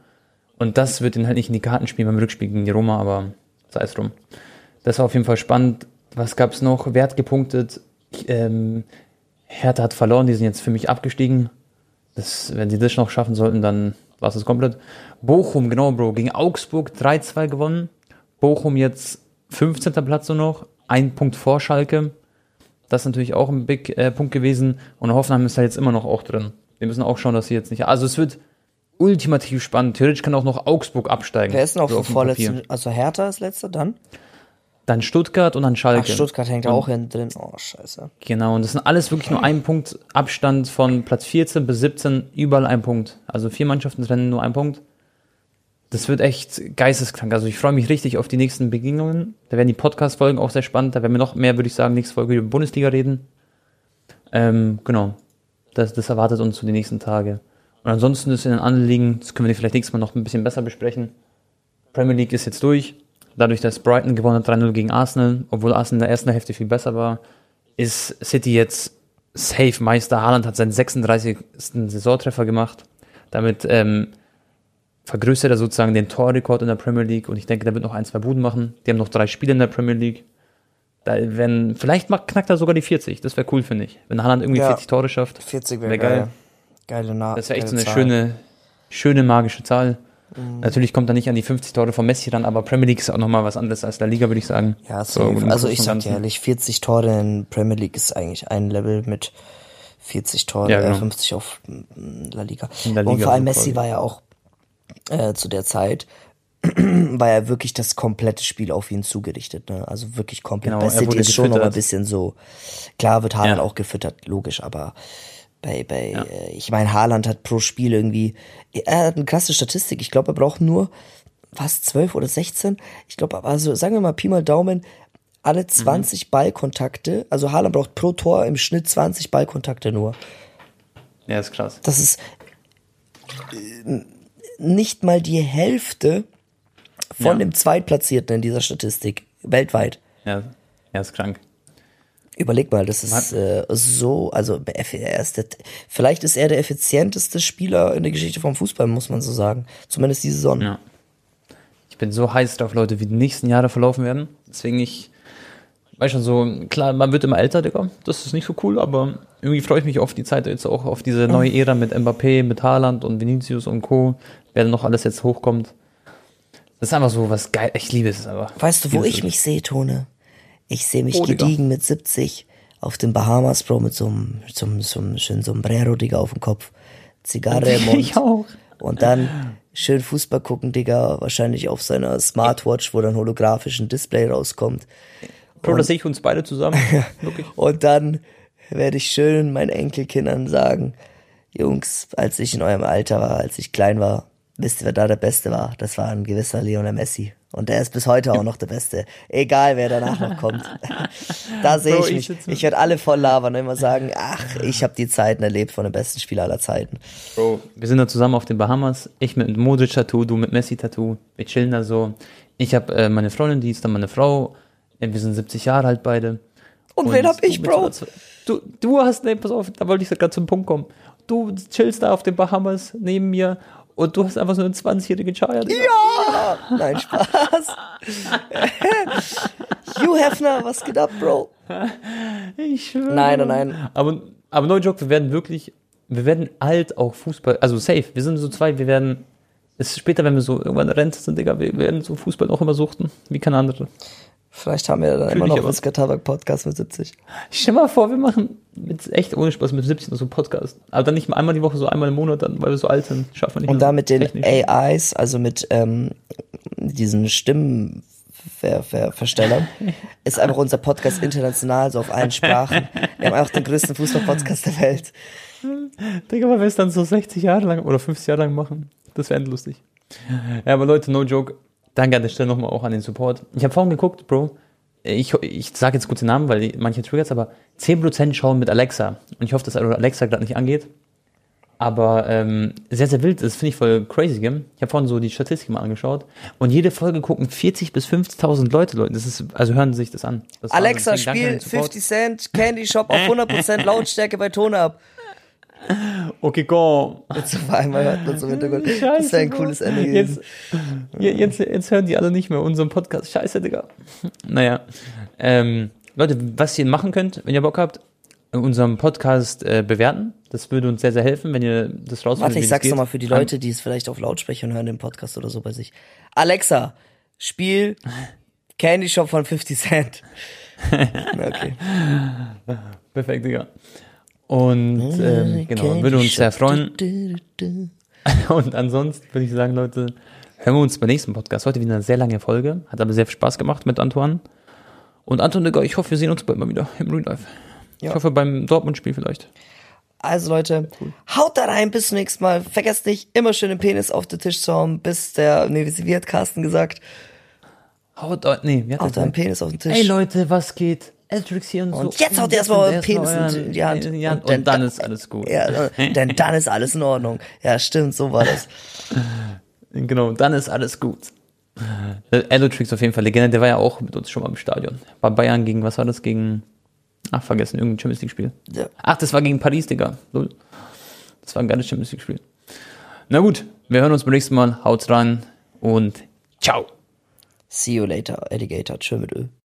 [SPEAKER 1] Und das wird ihn halt nicht in die Karten spielen beim Rückspiel gegen die Roma, aber sei es drum. Das war auf jeden Fall spannend. Was gab's noch? Wer hat gepunktet? Ähm, Hertha hat verloren, die sind jetzt für mich abgestiegen. Das, wenn sie das noch schaffen sollten, dann war es komplett. Bochum, genau, Bro, gegen Augsburg 3-2 gewonnen. Bochum jetzt 15. Platz nur noch, ein Punkt vor Schalke. Das ist natürlich auch ein Big äh, Punkt gewesen. Und Hoffenheim ist da jetzt immer noch auch drin. Wir müssen auch schauen, dass sie jetzt nicht. Also es wird ultimativ spannend. Theoretisch kann auch noch Augsburg absteigen.
[SPEAKER 2] Wer ist denn auf
[SPEAKER 1] So
[SPEAKER 2] dem
[SPEAKER 1] auf dem
[SPEAKER 2] vorletzten,
[SPEAKER 1] Papier.
[SPEAKER 2] also Hertha ist letzter dann?
[SPEAKER 1] Dann Stuttgart und dann
[SPEAKER 2] Ach,
[SPEAKER 1] Schalke.
[SPEAKER 2] Stuttgart hängt auch hinten drin. Oh, scheiße.
[SPEAKER 1] Genau, und das sind alles wirklich nur ein Punkt Abstand von Platz 14 bis 17, überall ein Punkt. Also vier Mannschaften trennen nur ein Punkt. Das wird echt geisteskrank. Also ich freue mich richtig auf die nächsten Begegnungen. Da werden die Podcast-Folgen auch sehr spannend. Da werden wir noch mehr, würde ich sagen, nächste Folge über Bundesliga reden. Ähm, genau. Das, das erwartet uns für die nächsten Tage. Und ansonsten ist in den anderen Ligen, das können wir vielleicht nächstes Mal noch ein bisschen besser besprechen. Premier League ist jetzt durch. Dadurch, dass Brighton gewonnen hat 3-0 gegen Arsenal, obwohl Arsenal in der ersten Hälfte viel besser war, ist City jetzt safe Meister. Haaland hat seinen 36. Saisontreffer gemacht. Damit ähm, vergrößert er sozusagen den Torrekord in der Premier League und ich denke, der wird noch ein, zwei Buden machen. Die haben noch drei Spiele in der Premier League. Da, wenn, vielleicht macht, knackt er sogar die 40. Das wäre cool, finde ich. Wenn Haaland irgendwie
[SPEAKER 2] Ja.
[SPEAKER 1] 40 Tore schafft.
[SPEAKER 2] 40 wäre
[SPEAKER 1] Wär
[SPEAKER 2] geil.
[SPEAKER 1] geil.
[SPEAKER 2] Geile Na
[SPEAKER 1] Das wäre echt so eine
[SPEAKER 2] Zahl.
[SPEAKER 1] schöne, schöne magische Zahl.
[SPEAKER 2] Mhm.
[SPEAKER 1] Natürlich kommt er nicht an die 50 Tore von Messi ran, aber Premier League ist auch nochmal was anderes als der Liga, würde ich sagen.
[SPEAKER 2] Ja,
[SPEAKER 1] So,
[SPEAKER 2] also ich sag dir ehrlich, 40 Tore in Premier League ist eigentlich ein Level mit 40 Tore,
[SPEAKER 1] Ja,
[SPEAKER 2] äh,
[SPEAKER 1] genau.
[SPEAKER 2] 50 auf mm, La Liga.
[SPEAKER 1] In der
[SPEAKER 2] Und
[SPEAKER 1] Liga
[SPEAKER 2] vor allem Messi war ja auch äh, zu der Zeit, war ja wirklich das komplette Spiel auf ihn zugerichtet. Ne? Also wirklich komplett.
[SPEAKER 1] Genau,
[SPEAKER 2] Bei City ist schon noch ein bisschen so, klar wird Haaland
[SPEAKER 1] Ja.
[SPEAKER 2] auch gefüttert, logisch, aber bei, bei
[SPEAKER 1] Ja.
[SPEAKER 2] äh, ich meine, Haaland hat pro Spiel irgendwie, er hat eine krasse Statistik. Ich glaube, er braucht nur fast 12 oder 16. Ich glaube, also sagen wir mal Pi mal Daumen, alle 20 Ballkontakte, also Haaland braucht pro Tor im Schnitt 20 Ballkontakte nur.
[SPEAKER 1] Ja, ist krass.
[SPEAKER 2] Das ist äh, nicht mal die Hälfte von
[SPEAKER 1] Ja.
[SPEAKER 2] dem Zweitplatzierten in dieser Statistik weltweit.
[SPEAKER 1] Ja, ja ist krank.
[SPEAKER 2] Überleg mal, das ist äh, so, also er ist der, vielleicht ist er der effizienteste Spieler in der Geschichte vom Fußball, muss man so sagen. Zumindest die Saison.
[SPEAKER 1] Ja. Ich bin so heiß drauf, Leute, wie die nächsten Jahre verlaufen werden. Deswegen ich, weiß schon so, klar, man wird immer älter, Digga. Das ist nicht so cool, aber irgendwie freue ich mich auf die Zeit jetzt auch, auf diese neue Ära mit Mbappé, mit Haaland und Vinicius und Co. Wer noch alles jetzt hochkommt. Das ist einfach so was geil. Ich liebe es aber.
[SPEAKER 2] Weißt du, wo ich mich sehe, Tone? Ich sehe mich
[SPEAKER 1] Oh,
[SPEAKER 2] gediegen mit 70 auf den Bahamas, Bro, mit so einem, so einem, so einem schönen Sombrero, Digga, auf dem Kopf. Zigarre im Mund.
[SPEAKER 1] Ich auch.
[SPEAKER 2] Und dann schön Fußball gucken, Digga, wahrscheinlich auf seiner Smartwatch, wo dann holographisch ein Display rauskommt.
[SPEAKER 1] Bro, das sehe ich uns beide zusammen.
[SPEAKER 2] Und dann werde ich schön meinen Enkelkindern sagen, Jungs, als ich in eurem Alter war, als ich klein war, wisst ihr, wer da der Beste war? Das war ein gewisser Lionel Messi. Und der ist bis heute auch noch der Beste. Egal, wer danach noch kommt. Da sehe ich
[SPEAKER 1] ich
[SPEAKER 2] mich. Ich werde alle voll labern und immer sagen, ach, ich habe die Zeiten erlebt von dem besten Spieler aller Zeiten.
[SPEAKER 1] Bro, wir sind da zusammen auf den Bahamas. Ich mit Modric-Tattoo, du mit Messi-Tattoo. Wir chillen da so. Ich habe äh, meine Freundin, die ist dann meine Frau. Äh, wir sind 70 Jahre alt beide.
[SPEAKER 2] Und, wen hab ich, Bro?
[SPEAKER 1] Du, du hast, nee, pass auf, da wollte ich gerade zum Punkt kommen. Du chillst da auf den Bahamas neben mir und du hast einfach so eine 20-jährige Chaya.
[SPEAKER 2] Ja! Nein, Spaß. Hugh Hefner, was geht ab, Bro?
[SPEAKER 1] Ich schwöre.
[SPEAKER 2] Nein, nein, nein.
[SPEAKER 1] Aber, aber no joke, wir werden wirklich, wir werden alt auch Fußball, also safe. Wir sind so zwei, wir werden, es ist später, wenn wir so irgendwann Rente sind, Digga, wir werden so Fußball auch immer suchten, wie keine andere.
[SPEAKER 2] Vielleicht haben wir dann
[SPEAKER 1] Fühl
[SPEAKER 2] immer
[SPEAKER 1] ich
[SPEAKER 2] noch
[SPEAKER 1] aber.
[SPEAKER 2] einen Skatabak-Podcast mit 70.
[SPEAKER 1] Stell mal vor, wir machen mit echt ohne Spaß mit 17 so einen Podcast. Aber dann nicht mal einmal die Woche, so einmal im Monat, dann, weil wir so alt sind. Schaffen wir nicht
[SPEAKER 2] Und
[SPEAKER 1] mehr.
[SPEAKER 2] da mit den
[SPEAKER 1] Technisch.
[SPEAKER 2] AIs, also mit ähm, diesen Stimmenverstellern, ist einfach unser Podcast international, so auf allen Sprachen. Wir haben einfach den größten Fußball-Podcast der Welt.
[SPEAKER 1] Digga, weil wir es dann so 60 Jahre lang oder 50 Jahre lang machen. Das wäre endlustig. Ja, aber Leute, no joke. Danke an der Stelle nochmal auch an den Support. Ich habe vorhin geguckt, Bro. Ich, ich sage jetzt den Namen, weil manche triggers, aber 10% schauen mit Alexa. Und ich hoffe, dass Alexa gerade nicht angeht. Aber ähm, sehr, sehr wild. Das finde ich voll crazy, gell? Ich habe vorhin so die Statistik mal angeschaut. Und jede Folge gucken 40 bis 50.000 Leute, Leute. Das ist, also hören Sie sich das an. Das
[SPEAKER 2] Alexa,
[SPEAKER 1] Wahnsinn. Deswegen danke an
[SPEAKER 2] spiel
[SPEAKER 1] den Support.
[SPEAKER 2] 50 Cent Candy Shop auf 100% Lautstärke bei Ton ab.
[SPEAKER 1] Okay.
[SPEAKER 2] Und so auf einmal hört man so im Hintergrund. Das wäre ein cooles Ende
[SPEAKER 1] Jetzt,
[SPEAKER 2] gewesen.
[SPEAKER 1] jetzt, jetzt hören die alle nicht mehr unseren Podcast. Scheiße, Digga. Naja. Ähm, Leute, was ihr machen könnt, wenn ihr Bock habt, unseren Podcast äh, bewerten. Das würde uns sehr, sehr helfen, wenn ihr das rausfindet.
[SPEAKER 2] Warte, ich sag's nochmal für die Leute, die es vielleicht auf Lautsprechern hören, den Podcast oder so bei sich. Alexa, spiel Candy Shop von 50 Cent. okay.
[SPEAKER 1] Perfekt, Digga. Und ähm, genau, würde uns sehr freuen. Und ansonsten würde ich sagen, Leute, hören wir uns beim nächsten Podcast. Heute wieder eine sehr lange Folge. Hat aber sehr viel Spaß gemacht mit Antoine. Und Anton, Digga, ich hoffe, wir sehen uns bald mal wieder im Real Life.
[SPEAKER 2] Ja.
[SPEAKER 1] Ich hoffe, beim Dortmund-Spiel vielleicht.
[SPEAKER 2] Also Leute, haut da rein, bis zum nächsten Mal. Vergesst nicht, immer schön den Penis auf den Tisch zu hauen, bis der, nee, wie hat Carsten gesagt?
[SPEAKER 1] Haut, nee, wie hat
[SPEAKER 2] Haut
[SPEAKER 1] gesagt?
[SPEAKER 2] Penis auf den Tisch.
[SPEAKER 1] Ey Leute, was geht? Eldrix hier und, so.
[SPEAKER 2] Und jetzt haut ihr erstmal euren Penis in die Hand.
[SPEAKER 1] in die Hand.
[SPEAKER 2] Und dann-
[SPEAKER 1] Und dann ist alles gut.
[SPEAKER 2] Ja, denn dann ist alles in Ordnung. Ja, stimmt, so war das.
[SPEAKER 1] Genau, dann ist alles gut. Eldrix auf jeden Fall Legende, der war ja auch mit uns schon mal im Stadion. Bei Bayern gegen, was war das? Gegen, ach, vergessen, irgendein Champions League-Spiel.
[SPEAKER 2] Ja.
[SPEAKER 1] Ach, das war gegen Paris, Digga. Das war ein geiles Champions League-Spiel. Na gut, wir hören uns beim nächsten Mal. Haut rein und ciao.
[SPEAKER 2] See you later, Alligator. Tschö mit Ö.